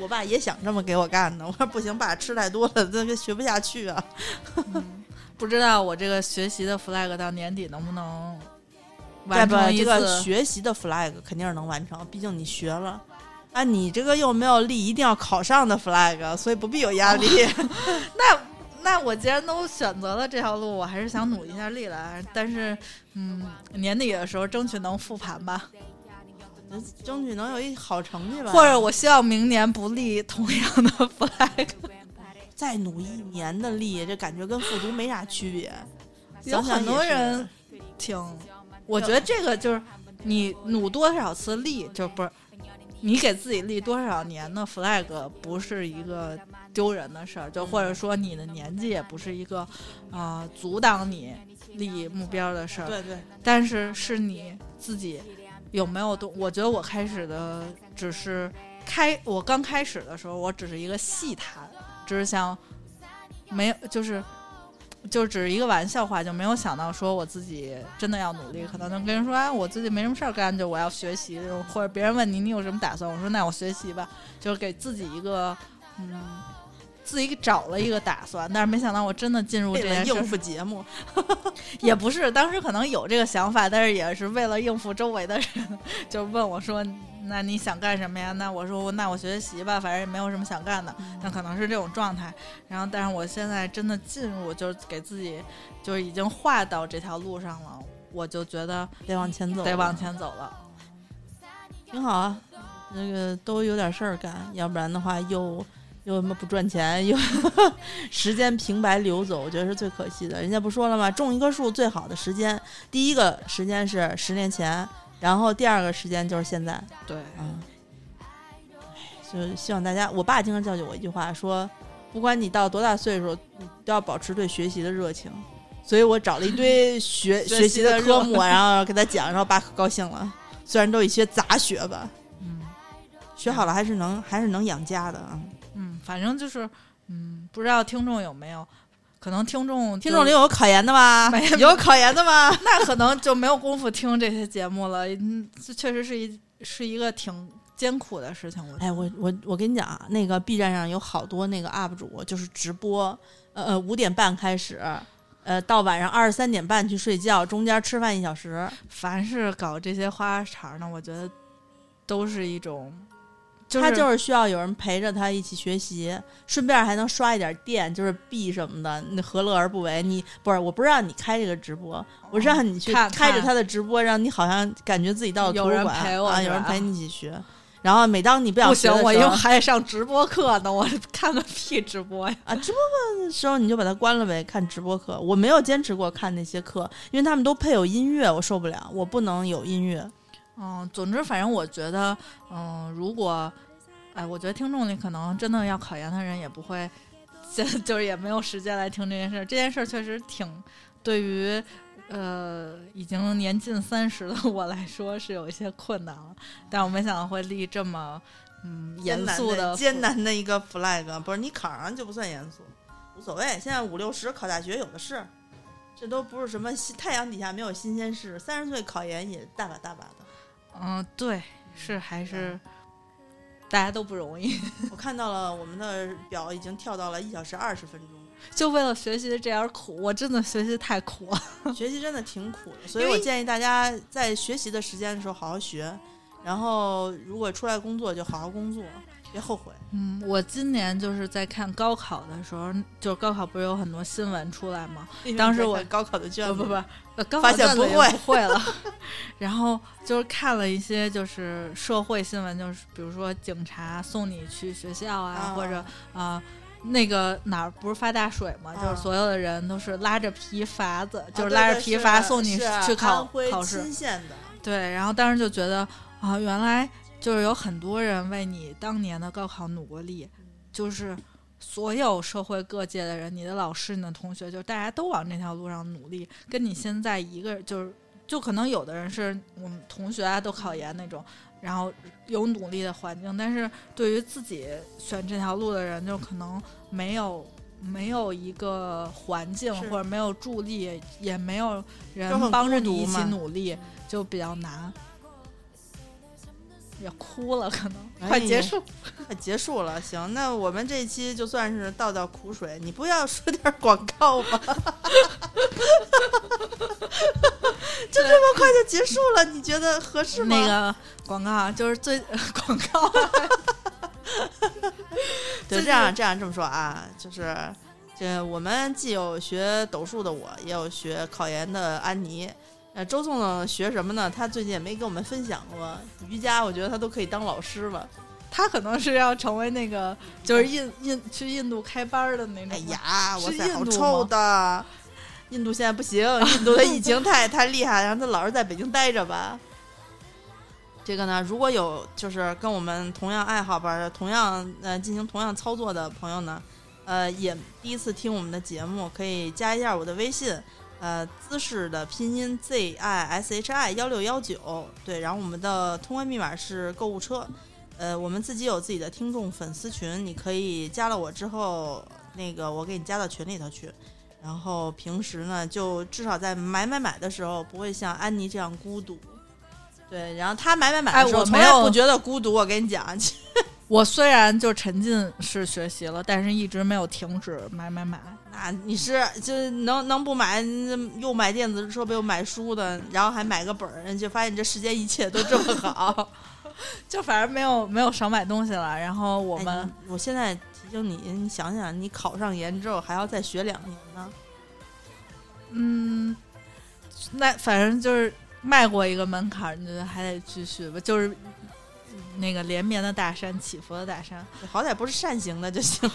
我爸也想这么给我干呢，我说不行，爸吃太多了，这个学不下去啊。不知道我这个学习的 flag 到年底能不能？完成一这个？学习的 flag 肯定是能完成，毕竟你学了。啊，你这个又没有立一定要考上的 flag，所以不必有压力。那那我既然都选择了这条路，我还是想努一下力来。但是，嗯，年底的时候争取能复盘吧，争取能有一好成绩吧。或者我希望明年不立同样的 flag。再努一年的力，这感觉跟复读没啥区别。有很多人挺，我觉得这个就是你努多少次力，就不是你给自己立多少年的 flag，不是一个丢人的事儿，就或者说你的年纪也不是一个啊、呃阻挡你立目标的事儿。对对，但是是你自己有没有动？我觉得我开始的只是开，我刚开始的时候，我只是一个细谈，只是想没有就是。就只是一个玩笑话，就没有想到说我自己真的要努力，可能就跟人说，哎，我最近没什么事儿干，就我要学习，或者别人问你你有什么打算，我说那我学习吧，就是给自己一个嗯，自己找了一个打算，但是没想到我真的进入这件事应付节目，也不是，当时可能有这个想法，但是也是为了应付周围的人，就问我说：“那你想干什么呀？”那我说：“那我学习吧，反正也没有什么想干的。”那可能是这种状态。然后，但是我现在真的进入，就是给自己，就是已经画到这条路上了，我就觉得得往前走，得往前走了。挺好啊。那个都有点事儿干，要不然的话又又他妈不赚钱，又时间平白流走，我觉得是最可惜的。人家不说了吗？种一棵树最好的时间，第一个时间是十年前，然后第二个时间就是现在。对，嗯，唉就希望大家，我爸经常教训我一句话，说不管你到多大岁数，你都要保持对学习的热情。所以我找了一堆学 学学习的科目，然后给他讲，然后爸可高兴了。虽然都一些杂学吧，嗯学好了还是能还是能养家的啊。嗯，反正就是，嗯，不知道听众有没有，可能听众听众里有考研的吗 没？有考研的吗？那可能就没有功夫听这些节目了。嗯，这确实是一是一个挺艰苦的事情。我哎，我我我跟你讲啊，那个 B 站上有好多那个 UP 主，就是直播，呃呃，五点半开始，呃，到晚上二十三点半去睡觉，中间吃饭一小时。凡是搞这些花茬呢，我觉得都是一种，就是他就是需要有人陪着他一起学习，顺便还能刷一点电，就是币什么的，那何乐而不为？你不是，我不是让你开这个直播，我是让你去看开着他的直播，让你好像感觉自己到了图有书馆啊，有人陪你一起学。然后每当你不想不行，我又还得上直播课呢，我 看个屁直播呀！啊，直播课的时候你就把它关了呗，看直播课。我没有坚持过看那些课，因为他们都配有音乐，我受不了，我不能有音乐。嗯，总之，反正我觉得，嗯，如果，哎，我觉得听众里可能真的要考研的人也不会，就 就是也没有时间来听这件事儿。这件事儿确实挺对于。呃，已经年近三十的我来说是有一些困难了，但我没想到会立这么嗯严肃的艰难的一个 flag，不是你考上就不算严肃，无所谓。现在五六十考大学有的是，这都不是什么新太阳底下没有新鲜事。三十岁考研也大把大把的。嗯，对，是还是大家都不容易，我看到了我们的表已经跳到了一小时二十分钟，就为了学习的这点苦，我真的学习太苦了。学习真的挺苦的。所以我建议大家在学习的时间的时候好好学，然后如果出来工作，就好好工作，别后悔。嗯，我今年就是在看高考的时候，就是高考不是有很多新闻出来吗？当时我高考的卷子，不不不，呃高发考卷子也现不会会了。然后就是看了一些就是社会新闻，就是比如说警察送你去学校啊，啊或者啊、那个哪儿不是发大水吗？就是啊所有的人都是拉着皮筏子，就啊是拉着皮筏送你去考考试。对，然后当时就觉得啊，原来就是有很多人为你当年的高考努过力，就是所有社会各界的人，你的老师、你的同学，就是大家都往这条路上努力，跟你现在一个就是，就可能有的人是我们同学啊都考研那种，然后有努力的环境，但是对于自己选这条路的人，就可能没有。没有一个环境或者没有助力，也没有人帮着你一起努力，就比较难。也哭了，可能哎快结束。快结束了。行，那我们这一期就算是倒倒苦水，你不要说点广告吗？就这么快就结束了，你觉得合适吗？那个广告啊，就是最 广告，对，最这样这样这么说啊，就是这我们既有学斗数的我，也有学考研的安妮。呃，周颂呢学什么呢？他最近也没跟我们分享过瑜伽，我觉得他都可以当老师了。他可能是要成为那个就是印印去印度开班的那种。哎，呀，我塞，是印度好臭的！印度现在不行，印度的疫情太 太厉害，让他老是在北京待着吧。这个呢，如果有就是跟我们同样爱好吧，同样呃进行同样操作的朋友呢，呃，也第一次听我们的节目，可以加一下我的微信，呃，姿势的拼音 Z I S H I 幺六幺九，对，然后我们的通关密码是购物车，呃，我们自己有自己的听众粉丝群，你可以加了我之后，那个我给你加到群里头去。然后平时呢，就至少在买买买的时候，不会像安妮这样孤独。对，然后他买买买的时候，从哎我没有来不觉得孤独。我跟你讲，我虽然就沉浸式学习了，但是一直没有停止买买买。那你是就能能不买，又买电子设备又买书的，然后还买个本儿，就发现这世间一切都这么好。就反正没有没有少买东西了。然后我我们、我现在提醒你，你想想，你考上研之后还要再学两年呢。嗯，那反正就是迈过一个门槛儿，你觉得还得继续吧？就是那个连绵的大山，起伏的大山。好歹不是扇形的就行。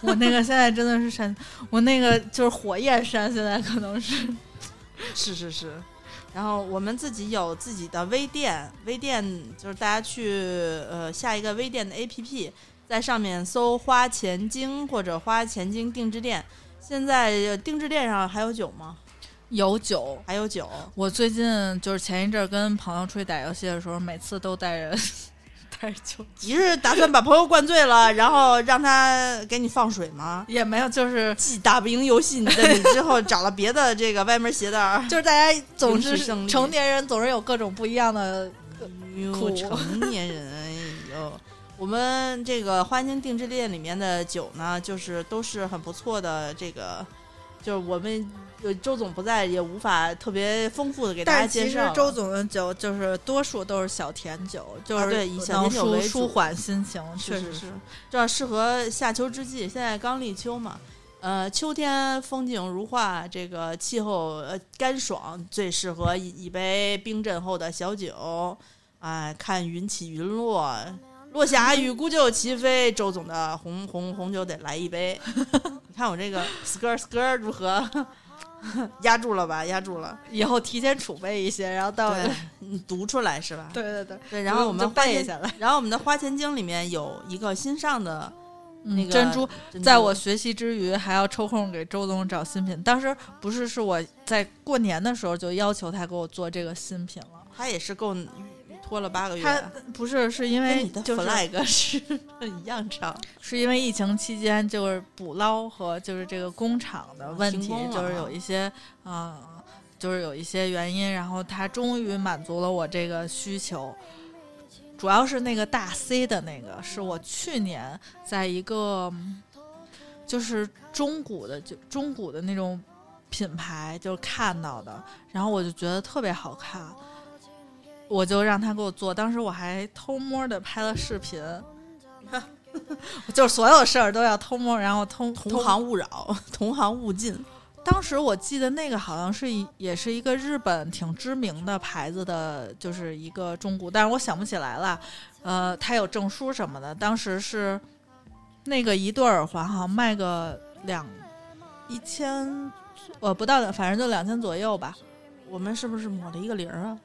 我那个现在真的是扇，我那个就是火焰山，现在可能是 是是是，然后我们自己有自己的微店，微店就是大家去呃下一个微店的 APP，在上面搜“花钱精”或者“花钱精定制店”。现在呃定制店上还有酒吗？有酒。还有酒，我最近就是前一阵儿跟朋友出去打游戏的时候，每次都带着 你是打算把朋友灌醉了，然后让他给你放水吗？也没有，就是既打不赢游戏，你的你之后找了别的这个歪门邪道。就是大家总是成年人总是有各种不一样的，哟苦成年人，哎呦，我们这个花间定制店里面的酒呢，就是都是很不错的。这个就是我们有周总不在，也无法特别丰富的给大家但是其实。周总的酒就是多数都是小甜酒，就是以小甜酒为主舒缓心情，确实是这适合夏秋之际。现在刚立秋嘛，呃，秋天风景如画，这个气候呃干爽，最适合一一杯冰镇后的小酒，哎，看云起云落。落霞与孤鹫齐飞，周总的红红红酒得来一杯。你看我这个 skr skr 如何？压住了吧，压住了。以后提前储备一些，然后到，你读出来是吧？对对对，对。然后我们背下来。然后我们的花钱经里面有一个新上的那个嗯珍珠，在我学习之余，还要抽空给周总找新品。当时不是是我在过年的时候就要求他给我做这个新品了，他也是够拖了八个月，他不是是因为跟你的就是 flag 是 一样长。是因为疫情期间就是捕捞和就是这个工厂的问题就是有一些啊、呃就是有一些原因，然后他终于满足了我这个需求。主要是那个大 C 的那个，是我去年在一个嗯就是中古的就中古的那种品牌就看到的，然后我就觉得特别好看。我就让他给我做，当时我还偷摸的拍了视频，就是所有事儿都要偷摸，然后偷同行勿扰，同行勿近。当时我记得那个好像是也是一个日本挺知名的牌子的，就是一个中古，但是我想不起来了。呃，他有证书什么的。当时是那个一对耳环，好像卖个两一千，呃，不到的，反正就两千左右吧。我们是不是抹了一个零啊？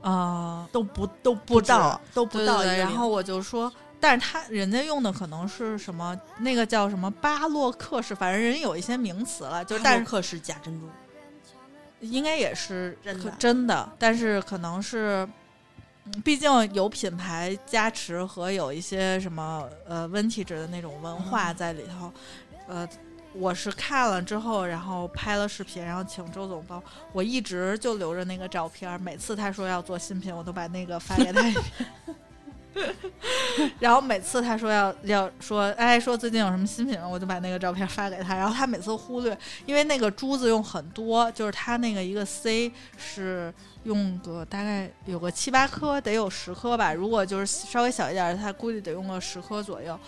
啊、都不都不到，都不对对对。到。然后我就说，但是他人家用的可能是什么，那个叫什么巴洛克式，反正人有一些名词了，就但是但是克是假珍珠，应该也是真的可真的，但是可能是，嗯毕竟有品牌加持和有一些什么呃 vintage 的那种文化在里头，呃。我是看了之后，然后拍了视频，然后请周总帮。我一直就留着那个照片，每次他说要做新品，我都把那个发给他。然后每次他说要要说，哎，说最近有什么新品，我就把那个照片发给他。然后他每次忽略，因为那个珠子用很多，就是他那个一个 C 是用个大概有个七八颗，得有十颗吧。如果就是稍微小一点，他估计得用个十颗左右。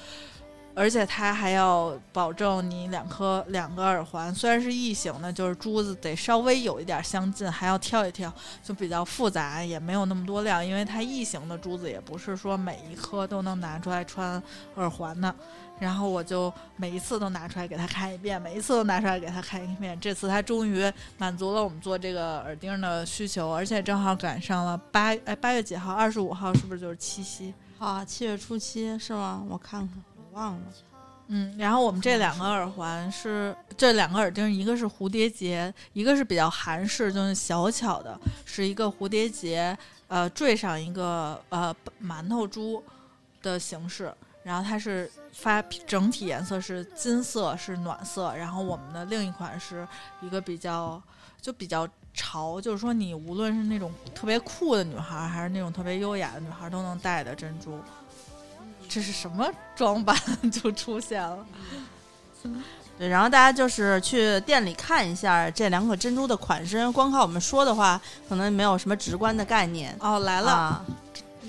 而且它还要保证你两颗两个耳环，虽然是异形的，就是珠子得稍微有一点相近，还要挑一挑，就比较复杂，也没有那么多量，因为它异形的珠子也不是说每一颗都能拿出来穿耳环的。然后我就每一次都拿出来给他看一遍，每一次都拿出来给他看一遍。这次他终于满足了我们做这个耳钉的需求，而且正好赶上了八哎八月几号？二十五号是不是就是七夕？啊，七月初七是吗？我看看，忘了。嗯，然后我们这两个耳环是这两个耳钉，一个是蝴蝶结，一个是比较韩式，就是小巧的，是一个蝴蝶结，呃，缀上一个呃馒头珠的形式，然后它是发整体颜色是金色，是暖色，然后我们的另一款是一个比较就比较潮，就是说你无论是那种特别酷的女孩，还是那种特别优雅的女孩，都能戴的珍珠。这是什么装扮 就出现了？对，然后大家就是去店里看一下这两颗珍珠的款式，光靠我们说的话，可能没有什么直观的概念。哦，来了啊，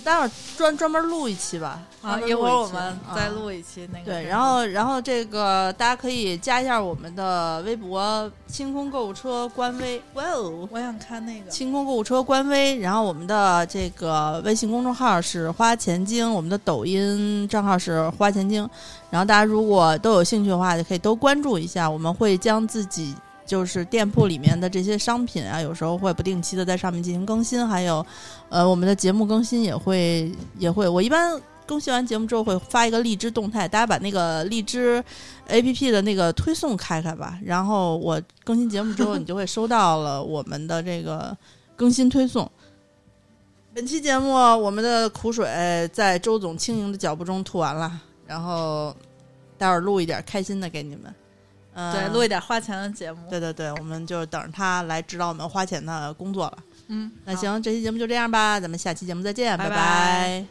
待会儿专专门录一期吧。啊！一会儿我们再录一期那个。对，然后然后这个大家可以加一下我们的微博“清空购物车”官微。哇哦！我想看那个。清空购物车官微，然后我们的这个微信公众号是花钱精，我们的抖音账号是花钱精，然后大家如果都有兴趣的话，就可以都关注一下，我们会将自己就是店铺里面的这些商品啊，有时候会不定期的在上面进行更新，还有呃我们的节目更新也会也会，我一般。更新完节目之后会发一个荔枝动态，大家把那个荔枝 A P P 的那个推送开开吧，然后我更新节目之后，你就会收到了我们的这个更新推送。本期节目我们的苦水在周总轻盈的脚步中吐完了，然后待会儿录一点开心的给你们。嗯，对，录一点花钱的节目，对对对，我们就等着他来指导我们花钱的工作了。嗯，那行，这期节目就这样吧，咱们下期节目再见，拜拜。